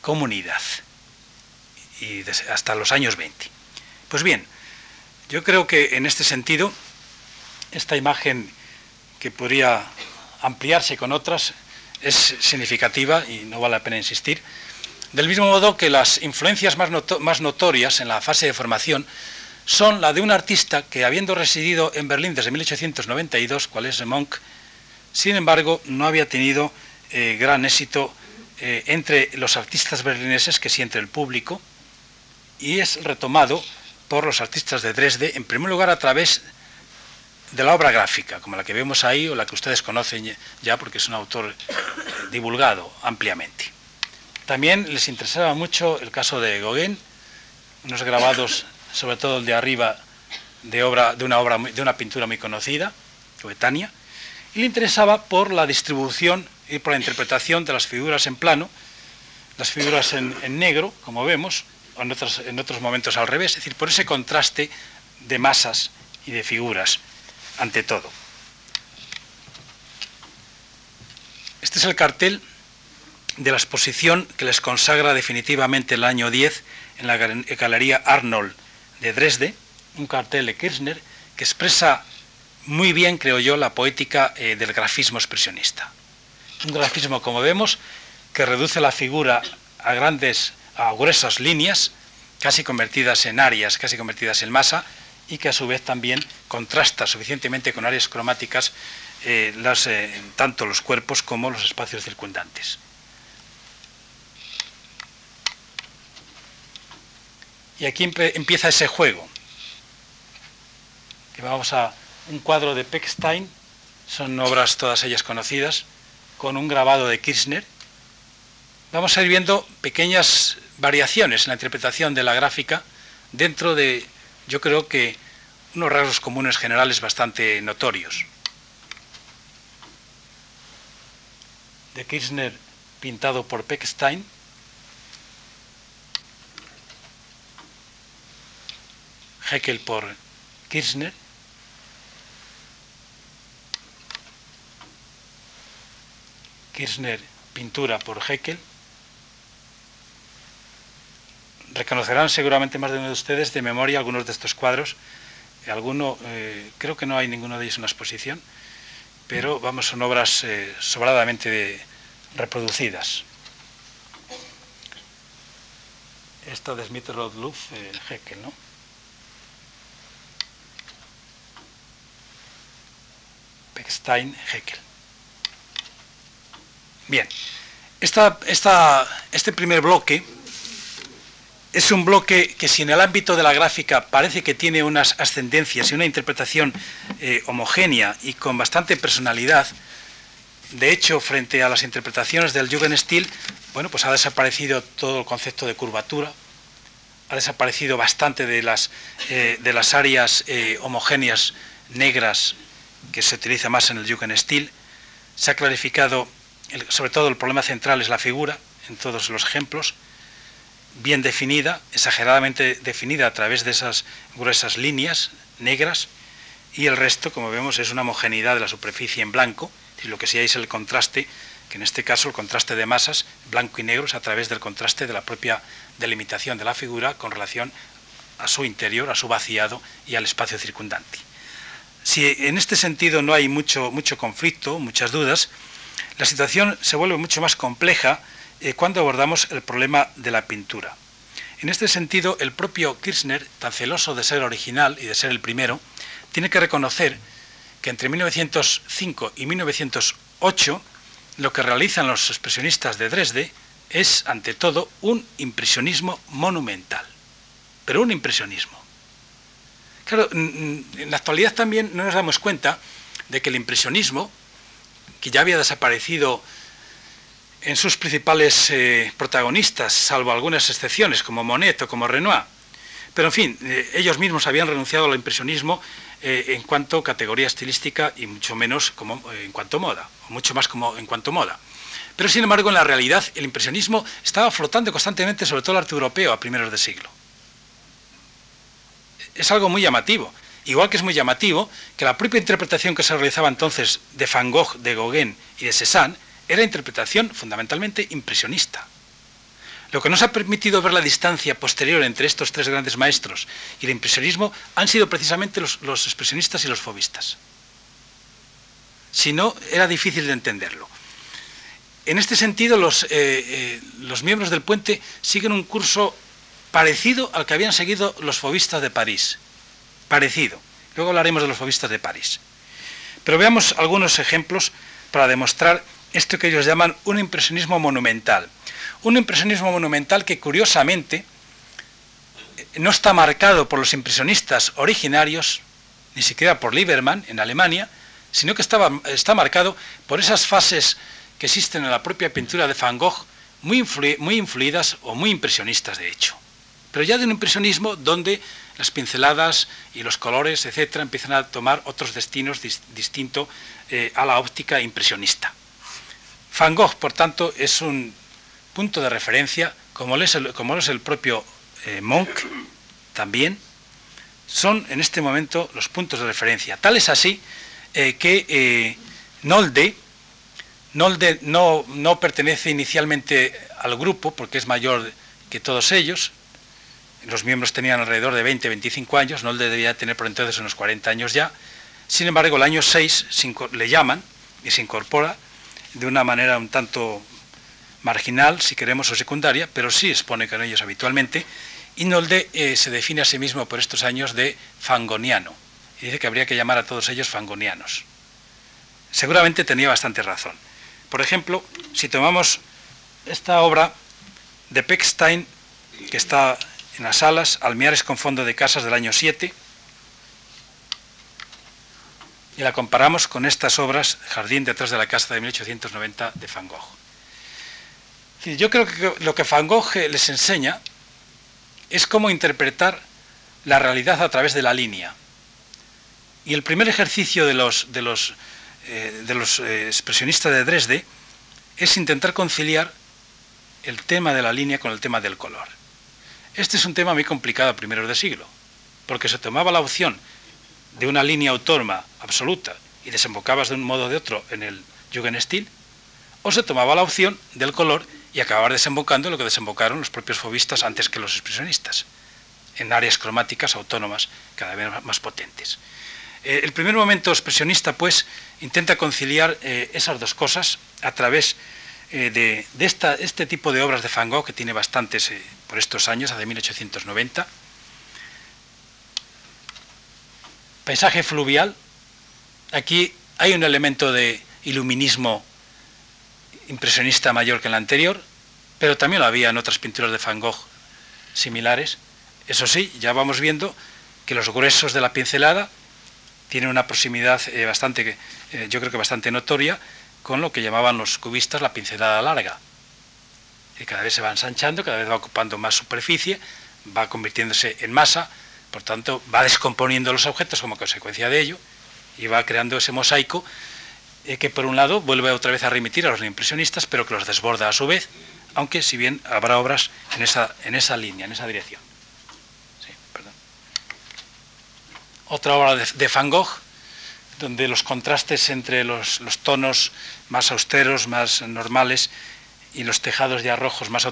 S2: comunidad, y hasta los años 20. Pues bien, yo creo que en este sentido, esta imagen que podría ampliarse con otras es significativa y no vale la pena insistir, del mismo modo que las influencias más, más notorias en la fase de formación son la de un artista que, habiendo residido en Berlín desde 1892, cual es Monk, sin embargo, no había tenido eh, gran éxito eh, entre los artistas berlineses que sí entre el público y es retomado por los artistas de Dresde, en primer lugar a través de la obra gráfica, como la que vemos ahí o la que ustedes conocen ya porque es un autor divulgado ampliamente. También les interesaba mucho el caso de Gauguin, unos grabados, sobre todo el de arriba, de, obra, de, una, obra, de una pintura muy conocida, coetánea, y le interesaba por la distribución y por la interpretación de las figuras en plano, las figuras en, negro, como vemos, o en otros, en otros momentos al revés, es decir, por ese contraste de masas y de figuras, ante todo. Este es el cartel de la exposición que les consagra definitivamente el año 10 en la Galería Arnold de Dresde, un cartel de Kirchner que expresa muy bien, creo yo, la poética eh, del grafismo expresionista un grafismo, como vemos, que reduce la figura a grandes, a gruesas líneas, casi convertidas en áreas, casi convertidas en masa, y que a su vez también contrasta suficientemente con áreas cromáticas eh, eh, tanto los cuerpos como los espacios circundantes. Y aquí empieza ese juego, que vamos a un cuadro de Peckstein, son obras todas ellas conocidas, con un grabado de Kirchner, vamos a ir viendo pequeñas variaciones en la interpretación de la gráfica dentro de, yo creo que, unos rasgos comunes generales bastante notorios. De Kirchner pintado por Peckstein, Heckel por Kirchner, Kirchner Pintura por Heckel. Reconocerán seguramente más de uno de ustedes de memoria algunos de estos cuadros. Alguno, eh, creo que no hay ninguno de ellos en la exposición, pero vamos, son obras eh, sobradamente reproducidas. Esta de Smith Rodluf, eh, Heckel, ¿no? Peckstein, Heckel. Bien, este primer bloque es un bloque que si en el ámbito de la gráfica parece que tiene unas ascendencias y una interpretación eh, homogénea y con bastante personalidad, de hecho, frente a las interpretaciones del Jugendstil, bueno, pues ha desaparecido todo el concepto de curvatura, ha desaparecido bastante de las, eh, de las áreas eh, homogéneas negras que se utiliza más en el Jugendstil, se ha clarificado sobre todo el problema central es la figura, en todos los ejemplos, bien definida, exageradamente definida a través de esas gruesas líneas negras, y el resto, como vemos, es una homogeneidad de la superficie en blanco, y lo que sí hay es el contraste, que en este caso el contraste de masas, blanco y negro, es a través del contraste de la propia delimitación de la figura con relación a su interior, a su vaciado y al espacio circundante. Si en este sentido no hay mucho, mucho conflicto, muchas dudas, la situación se vuelve mucho más compleja eh, cuando abordamos el problema de la pintura. En este sentido, el propio Kirchner, tan celoso de ser original y de ser el primero, tiene que reconocer que entre 1905 y 1908 lo que realizan los expresionistas de Dresde es, ante todo, un impresionismo monumental, pero un impresionismo. Claro, en la actualidad también no nos damos cuenta de que el impresionismo, que ya había desaparecido en sus principales eh, protagonistas, salvo algunas excepciones como Monet o como Renoir, pero en fin, eh, ellos mismos habían renunciado al impresionismo eh, en cuanto categoría estilística y mucho menos como, en cuanto moda, o mucho más como en cuanto moda. Pero sin embargo, en la realidad, el impresionismo estaba flotando constantemente sobre todo el arte europeo a primeros de siglo es algo muy llamativo. Igual que es muy llamativo que la propia interpretación que se realizaba entonces de Van Gogh, de Gauguin y de Cézanne era interpretación fundamentalmente impresionista. Lo que nos ha permitido ver la distancia posterior entre estos tres grandes maestros y el impresionismo han sido precisamente los, expresionistas y los fobistas. Si no, era difícil de entenderlo. En este sentido, los, eh, eh, los miembros del puente siguen un curso parecido al que habían seguido los fobistas de París. Parecido. Luego hablaremos de los fobistas de París. Pero veamos algunos ejemplos para demostrar esto que ellos llaman un impresionismo monumental. Un impresionismo monumental que curiosamente no está marcado por los impresionistas originarios, ni siquiera por Liebermann en Alemania, sino que está marcado por esas fases que existen en la propia pintura de Van Gogh, muy, muy influidas o muy impresionistas de hecho pero ya de un impresionismo donde las pinceladas y los colores, etcétera, empiezan a tomar otros destinos distintos eh, a la óptica impresionista. Van Gogh, por tanto, es un punto de referencia, como lo es el, propio eh, Monk también, son en este momento los puntos de referencia. Tal es así eh, que Nolde, Nolde no, no pertenece inicialmente al grupo, porque es mayor que todos ellos, los miembros tenían alrededor de 20, 25 años, no le debía tener por entonces unos 40 años ya. Sin embargo, el año 6 le llaman y se incorpora de una manera un tanto marginal, si queremos, o secundaria, pero sí expone con ellos habitualmente, y Nolde eh, se define a sí mismo por estos años de fangoniano, y dice que habría que llamar a todos ellos fangonianos. Seguramente tenía bastante razón. Por ejemplo, si tomamos esta obra de Peckstein, que está en las salas, Almiares con fondo de casas del año 7, y la comparamos con estas obras, Jardín detrás de la casa de 1890 de Van Gogh. Yo creo que lo que Van Gogh les enseña es cómo interpretar la realidad a través de la línea. Y el primer ejercicio de los, de los, eh, de los eh, expresionistas de Dresde es intentar conciliar el tema de la línea con el tema del color. Este es un tema muy complicado a primeros de siglo, porque se tomaba la opción de una línea autónoma absoluta y desembocabas de un modo o de otro en el Jugendstil, o se tomaba la opción del color y acababas desembocando en lo que desembocaron los propios fobistas antes que los expresionistas, en áreas cromáticas autónomas cada vez más potentes. Eh, el primer momento expresionista, pues, intenta conciliar eh, esas dos cosas a través eh, de, este tipo de obras de Van Gogh, que tiene bastantes por estos años, de 1890. Paisaje fluvial. Aquí hay un elemento de iluminismo impresionista mayor que en la anterior, pero también lo había en otras pinturas de Van Gogh similares. Eso sí, ya vamos viendo que los gruesos de la pincelada tienen una proximidad eh, bastante, yo creo que bastante notoria, con lo que llamaban los cubistas la pincelada larga. Y cada vez se va ensanchando, cada vez va ocupando más superficie, va convirtiéndose en masa, por tanto va descomponiendo los objetos como consecuencia de ello y va creando ese mosaico eh, que por un lado vuelve otra vez a remitir a los impresionistas, pero que los desborda a su vez, aunque si bien habrá obras en esa, en esa línea, en esa dirección. Otra obra de, Van Gogh donde los contrastes entre los, tonos más austeros, más normales, y los tejados de arrojos más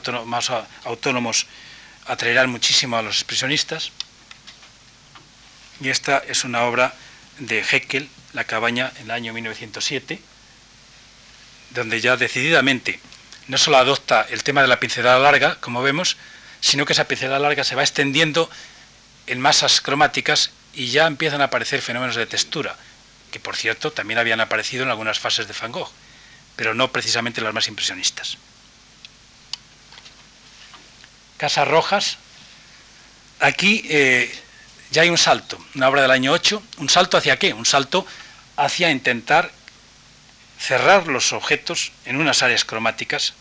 S2: autónomos atraerán muchísimo a los expresionistas. Y esta es una obra de Heckel, La cabaña, en el año 1907, donde ya decididamente no solo adopta el tema de la pincelada larga, como vemos, sino que esa pincelada larga se va extendiendo en masas cromáticas y ya empiezan a aparecer fenómenos de textura, que por cierto también habían aparecido en algunas fases de Van Gogh, pero no precisamente las más impresionistas. Casas Rojas, aquí eh, ya hay un salto, una obra del año 8, ¿un salto hacia qué? Un salto hacia intentar cerrar los objetos en unas áreas cromáticas,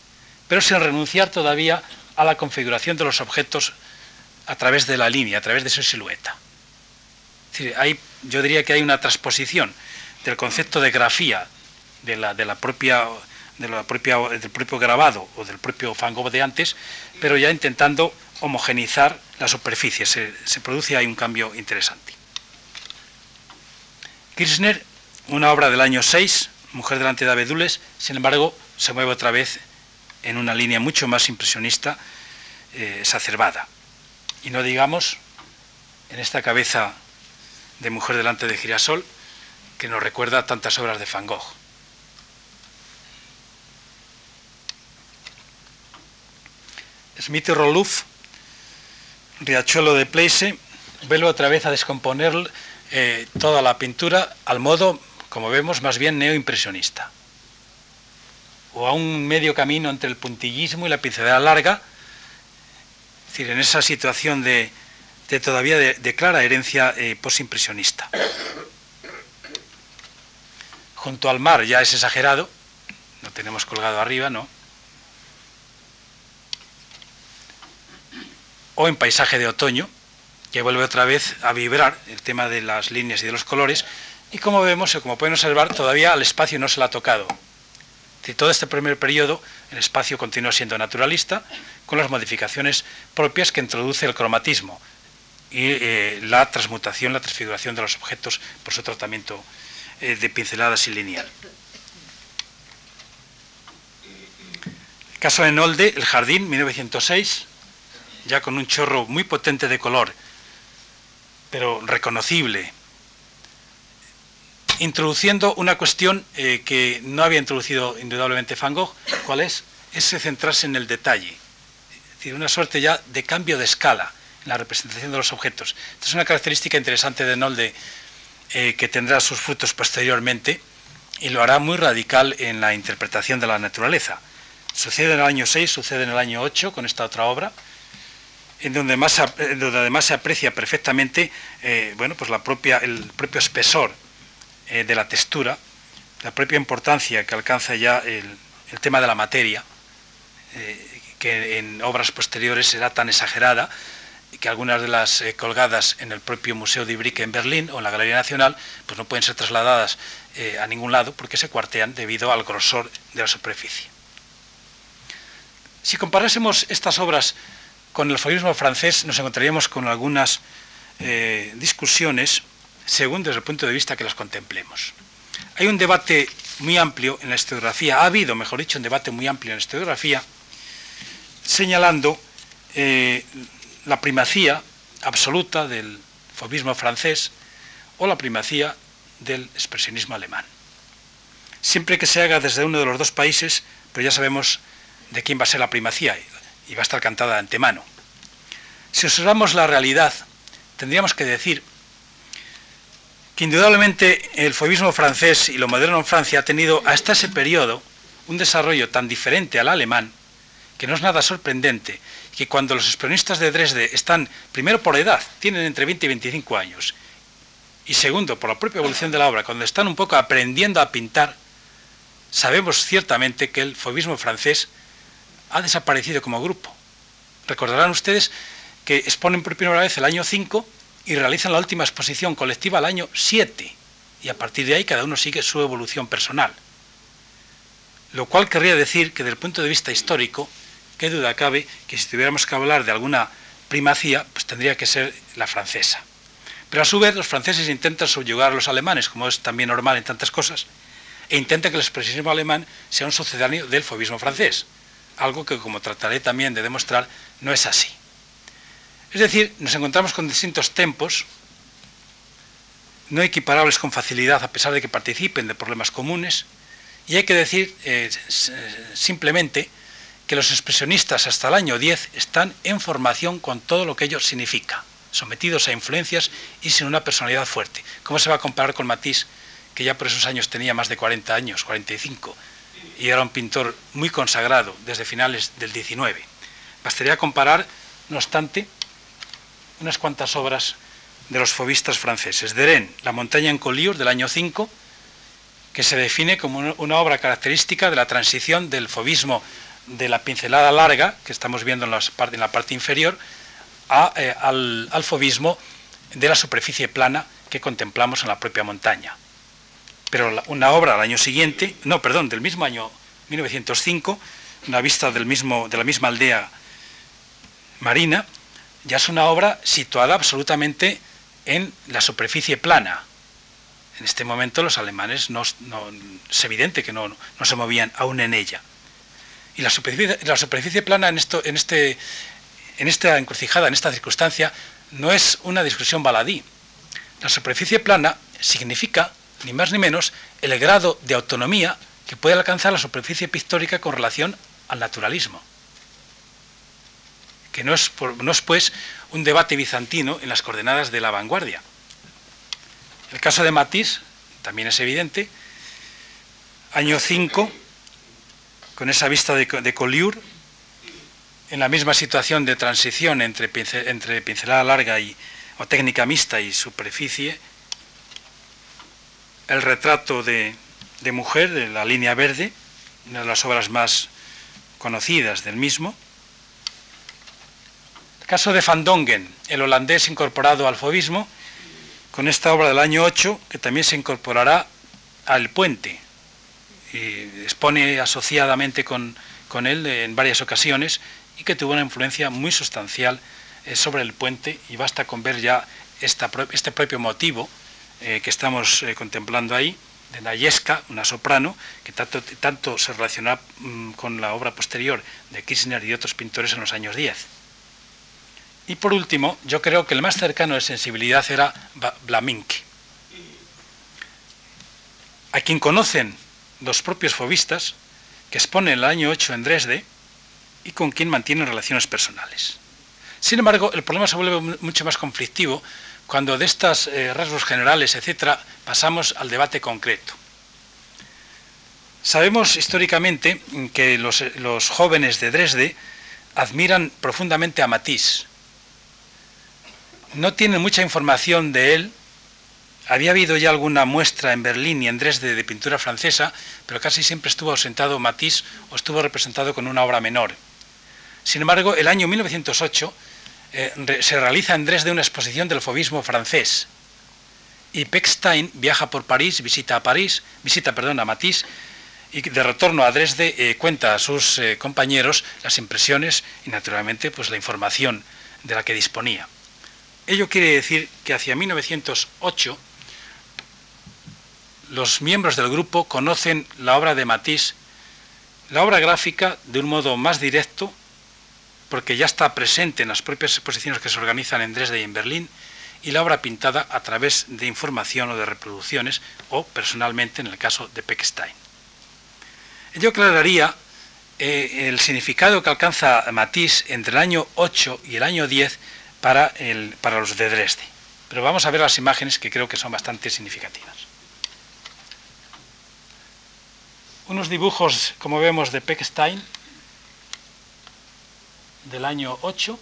S2: pero sin renunciar todavía a la configuración de los objetos a través de la línea, a través de su silueta. hay, yo diría que hay una transposición del concepto de grafía de la, propia, del propio grabado o del propio Van Gogh de antes, pero ya intentando homogenizar la superficie. Se, se produce ahí un cambio interesante. Kirchner, una obra del año 6, Mujer delante de abedules, sin embargo, se mueve otra vez en una línea mucho más impresionista, eh, exacerbada. Y no digamos en esta cabeza de Mujer delante de girasol, que nos recuerda tantas obras de Van Gogh. Smith y Roluf, Riachuelo de Place, vuelve otra vez a descomponer eh, toda la pintura al modo como vemos, más bien neoimpresionista, o a un medio camino entre el puntillismo y la pincelada larga, es decir, en esa situación de, todavía de, clara herencia eh, posimpresionista. Junto al mar ya es exagerado, no tenemos colgado arriba, ¿no? O en paisaje de otoño, que vuelve otra vez a vibrar el tema de las líneas y de los colores, y como vemos, como pueden observar, todavía al espacio no se le ha tocado. De todo este primer periodo, el espacio continúa siendo naturalista, con las modificaciones propias que introduce el cromatismo y eh, la transmutación, la transfiguración de los objetos por su tratamiento eh, de pinceladas y lineal. Caso de Nolde, El Jardín, 1906, ya con un chorro muy potente de color, pero reconocible, introduciendo una cuestión eh, que no había introducido indudablemente Van Gogh, ¿cuál es? Es centrarse en el detalle, es una suerte ya de cambio de escala en la representación de los objetos. Esta es una característica interesante de Nolde eh, que tendrá sus frutos posteriormente y lo hará muy radical en la interpretación de la naturaleza. Sucede en el año 6, sucede en el año 8 con esta otra obra, en donde, más, donde además se aprecia perfectamente eh, bueno, pues la propia, el propio espesor eh, de la textura, la propia importancia que alcanza ya el, tema de la materia, eh, que en obras posteriores será tan exagerada que algunas de las colgadas en el propio Museo de Ibrique en Berlín o en la Galería Nacional pues no pueden ser trasladadas a ningún lado porque se cuartean debido al grosor de la superficie. Si comparásemos estas obras con el fauvismo francés, nos encontraríamos con algunas discusiones según desde el punto de vista que las contemplemos. Hay un debate muy amplio en la historiografía, ha habido, mejor dicho, un debate muy amplio en la historiografía, señalando eh, la primacía absoluta del fobismo francés o la primacía del expresionismo alemán. Siempre que se haga desde uno de los dos países, pero ya sabemos de quién va a ser la primacía y va a estar cantada de antemano. Si observamos la realidad, tendríamos que decir que indudablemente el fauvismo francés y lo moderno en Francia ha tenido hasta ese periodo un desarrollo tan diferente al alemán que no es nada sorprendente que cuando los expresionistas de Dresde están, primero por edad, tienen entre 20 y 25 años, y segundo, por la propia evolución de la obra, cuando están un poco aprendiendo a pintar, sabemos ciertamente que el fauvismo francés ha desaparecido como grupo. Recordarán ustedes que exponen por primera vez el año 5 y realizan la última exposición colectiva al año 7 y a partir de ahí cada uno sigue su evolución personal. Lo cual querría decir que desde el punto de vista histórico, qué duda cabe que si tuviéramos que hablar de alguna primacía, pues tendría que ser la francesa. Pero a su vez los franceses intentan subyugar a los alemanes, como es también normal en tantas cosas, e intentan que el expresionismo alemán sea un sucedáneo del fobismo francés, algo que, como trataré también de demostrar, no es así. Es decir, nos encontramos con distintos tempos, no equiparables con facilidad a pesar de que participen de problemas comunes, y hay que decir eh, simplemente que los expresionistas hasta el año 10 están en formación con todo lo que ello significa, sometidos a influencias y sin una personalidad fuerte. ¿Cómo se va a comparar con Matisse, que ya por esos años tenía más de 40 años, 45, y era un pintor muy consagrado desde finales del 19? Bastaría comparar, no obstante, unas cuantas obras de los fobistas franceses. Deren, La montaña en Collioure, del año 5, que se define como una obra característica de la transición del fobismo de la pincelada larga, que estamos viendo en, la parte inferior, eh, al, al, fobismo de la superficie plana que contemplamos en la propia montaña. Pero una obra al año siguiente, no, perdón, del mismo año 1905, una vista del de la misma aldea marina, ya es una obra situada absolutamente en la superficie plana. En este momento los alemanes no, es evidente que no, no, se movían aún en ella. Y la superficie, la superficie plana en, esto, en, este, en esta encrucijada, en esta circunstancia, no es una discusión baladí. La superficie plana significa, ni más ni menos, el grado de autonomía que puede alcanzar la superficie pictórica con relación al naturalismo que no es, no es pues un debate bizantino en las coordenadas de la vanguardia. El caso de Matisse también es evidente. Año 5, con esa vista de, de Collioure, en la misma situación de transición entre, entre pincelada larga y, o técnica mixta y superficie, el retrato de, de mujer de la línea verde, una de las obras más conocidas del mismo, Caso de Van Dongen, el holandés incorporado al fobismo, con esta obra del año 8, que también se incorporará al puente. Y expone asociadamente con, él en varias ocasiones y que tuvo una influencia muy sustancial eh, sobre el puente y basta con ver ya este propio motivo eh, que estamos eh, contemplando ahí, de Nayeska, una soprano, que tanto, tanto se relaciona mm, con la obra posterior de Kirchner y otros pintores en los años 10. Y por último, yo creo que el más cercano de sensibilidad era Blaminck, a quien conocen los propios fobistas, que expone el año 8 en Dresde y con quien mantienen relaciones personales. Sin embargo, el problema se vuelve mucho más conflictivo cuando de estos eh, rasgos generales, etcétera, pasamos al debate concreto. Sabemos históricamente que los, los jóvenes de Dresde admiran profundamente a Matisse, no tienen mucha información de él. Había habido ya alguna muestra en Berlín y en Dresde de pintura francesa, pero casi siempre estuvo ausentado Matisse o estuvo representado con una obra menor. Sin embargo, el año 1908 eh, se realiza en Dresde una exposición del fobismo francés. Y Peckstein viaja por París, visita a París, visita, perdón, a Matisse, y de retorno a Dresde eh, cuenta a sus eh, compañeros las impresiones y naturalmente pues la información de la que disponía. Ello quiere decir que hacia 1908 los miembros del grupo conocen la obra de Matisse, la obra gráfica de un modo más directo, porque ya está presente en las propias exposiciones que se organizan en Dresde y en Berlín, y la obra pintada a través de información o de reproducciones, o personalmente en el caso de Peckstein. Ello aclararía eh, el significado que alcanza Matisse entre el año 8 y el año 10 para, el, para los de Dresde. Pero vamos a ver las imágenes que creo que son bastante significativas. Unos dibujos, como vemos, de Peckstein del año 8.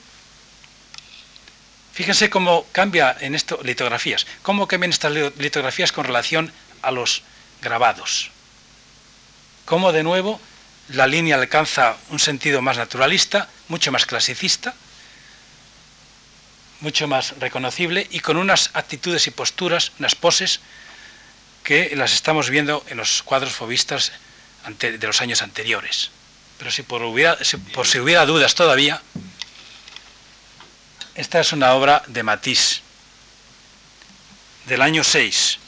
S2: Fíjense cómo cambia en esto litografías, cómo cambian estas litografías con relación a los grabados. Cómo de nuevo la línea alcanza un sentido más naturalista, mucho más clasicista, mucho más reconocible y con unas actitudes y posturas, unas poses que las estamos viendo en los cuadros fobistas de los años anteriores. Pero si por, hubiera, si hubiera dudas todavía, esta es una obra de Matisse. del año 6.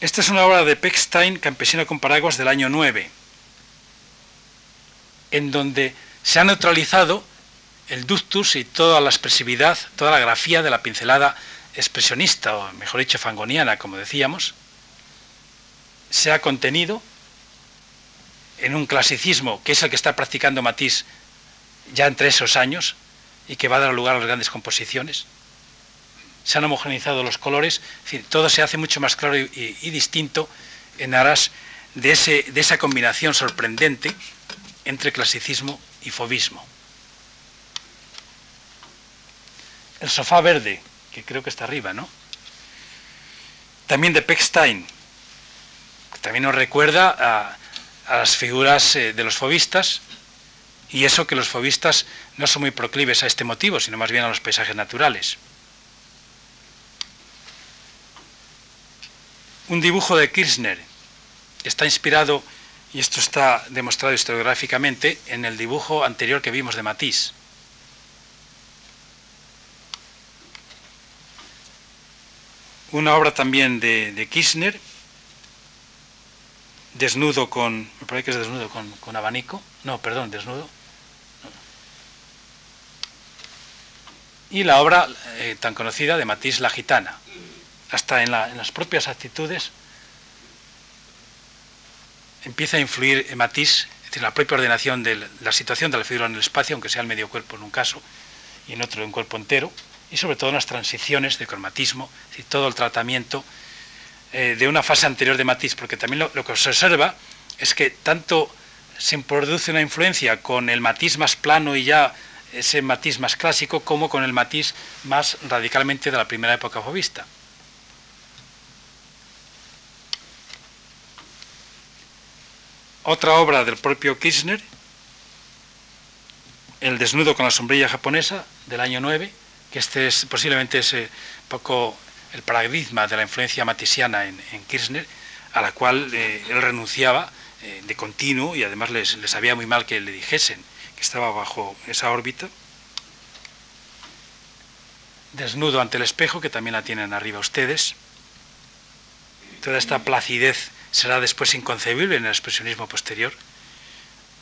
S2: Esta es una obra de Pechstein, Campesino con Paraguas, del año 9, en donde se ha neutralizado el ductus y toda la expresividad, toda la grafía de la pincelada expresionista, o mejor dicho, fangoniana, como decíamos, se ha contenido en un clasicismo que es el que está practicando Matisse ya entre esos años y que va a dar lugar a las grandes composiciones se han homogeneizado los colores, todo se hace mucho más claro y, distinto en aras de, ese, de esa combinación sorprendente entre clasicismo y fobismo. El sofá verde, que creo que está arriba, ¿no? También de Pechstein, que también nos recuerda a, las figuras eh, de los fobistas, y eso que los fobistas no son muy proclives a este motivo, sino más bien a los paisajes naturales. un dibujo de Kirchner. Está inspirado, y esto está demostrado historiográficamente, en el dibujo anterior que vimos de Matisse. Una obra también de, Kirchner, desnudo con, me parece que es desnudo con, abanico, no, perdón, desnudo. Y la obra eh, tan conocida de Matisse La Gitana hasta en, las propias actitudes, empieza a influir en Matisse, es decir, la propia ordenación de la situación de la figura en el espacio, aunque sea el medio cuerpo en un caso y en otro en cuerpo entero, y sobre todo en las transiciones de cromatismo, y todo el tratamiento eh, de una fase anterior de Matisse, porque también lo, que se observa es que tanto se produce una influencia con el matiz más plano y ya ese matiz más clásico, como con el matiz más radicalmente de la primera época fovista. Otra obra del propio Kirchner, El desnudo con la sombrilla japonesa, del año 9, que este es posiblemente es poco el paradigma de la influencia matisiana en, Kirchner, a la cual eh, él renunciaba eh, de continuo y además les, les sabía muy mal que le dijesen que estaba bajo esa órbita. Desnudo ante el espejo, que también la tienen arriba ustedes. Toda esta placidez será después inconcebible en el expresionismo posterior.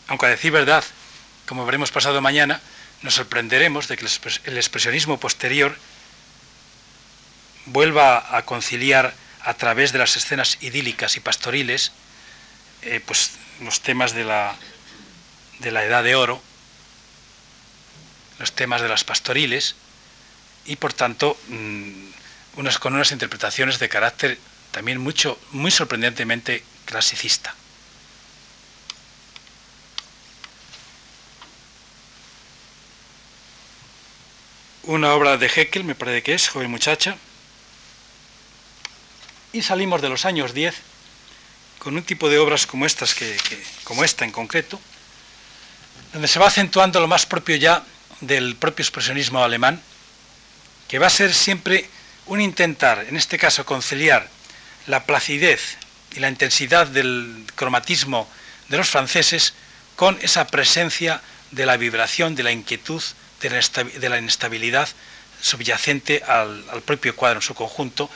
S2: Aunque a decir verdad, como veremos pasado mañana, nos sorprenderemos de que el expresionismo posterior vuelva a conciliar a través de las escenas idílicas y pastoriles eh, pues, los temas de la, de la edad de oro, los temas de las pastoriles y por tanto mm, con unas interpretaciones de carácter también mucho, muy sorprendentemente clasicista. Una obra de Heckel, me parece que es, joven muchacha. Y salimos de los años 10 con un tipo de obras como estas, que, como esta en concreto, donde se va acentuando lo más propio ya del propio expresionismo alemán, que va a ser siempre un intentar, en este caso, conciliar la placidez y la intensidad del cromatismo de los franceses con esa presencia de la vibración, de la inquietud, de la inestabilidad subyacente al, propio cuadro en su conjunto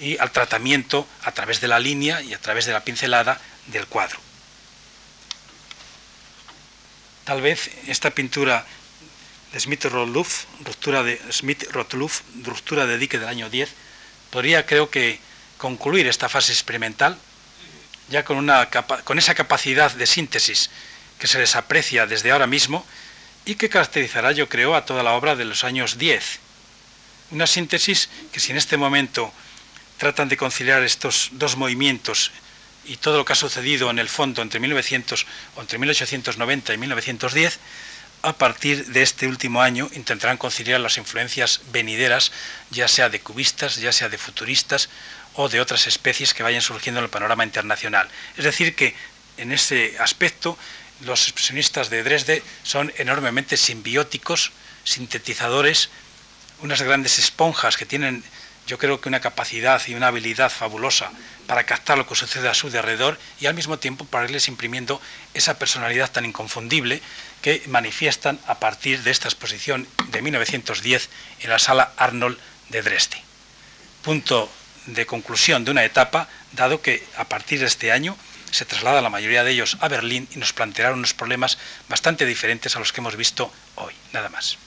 S2: y al tratamiento a través de la línea y a través de la pincelada del cuadro. Tal vez esta pintura de Smith-Rottluff, ruptura de Smith ruptura de dique del año 10, podría creo que concluir esta fase experimental, ya con, una con esa capacidad de síntesis que se les aprecia desde ahora mismo y que caracterizará, yo creo, a toda la obra de los años 10. Una síntesis que si en este momento tratan de conciliar estos dos movimientos y todo lo que ha sucedido en el fondo entre 1900 o entre 1890 y 1910, a partir de este último año intentarán conciliar las influencias venideras, ya sea de cubistas, ya sea de futuristas o de otras especies que vayan surgiendo en el panorama internacional. Es decir, que en ese aspecto los expresionistas de Dresde son enormemente simbióticos, sintetizadores, unas grandes esponjas que tienen yo creo que una capacidad y una habilidad fabulosa para captar lo que sucede a su alrededor y al mismo tiempo para irles imprimiendo esa personalidad tan inconfundible que manifiestan a partir de esta exposición de 1910 en la sala Arnold de Dresde. Punto de conclusión de una etapa, dado que a partir de este año se traslada la mayoría de ellos a Berlín y nos plantearán unos problemas bastante diferentes a los que hemos visto hoy. Nada más.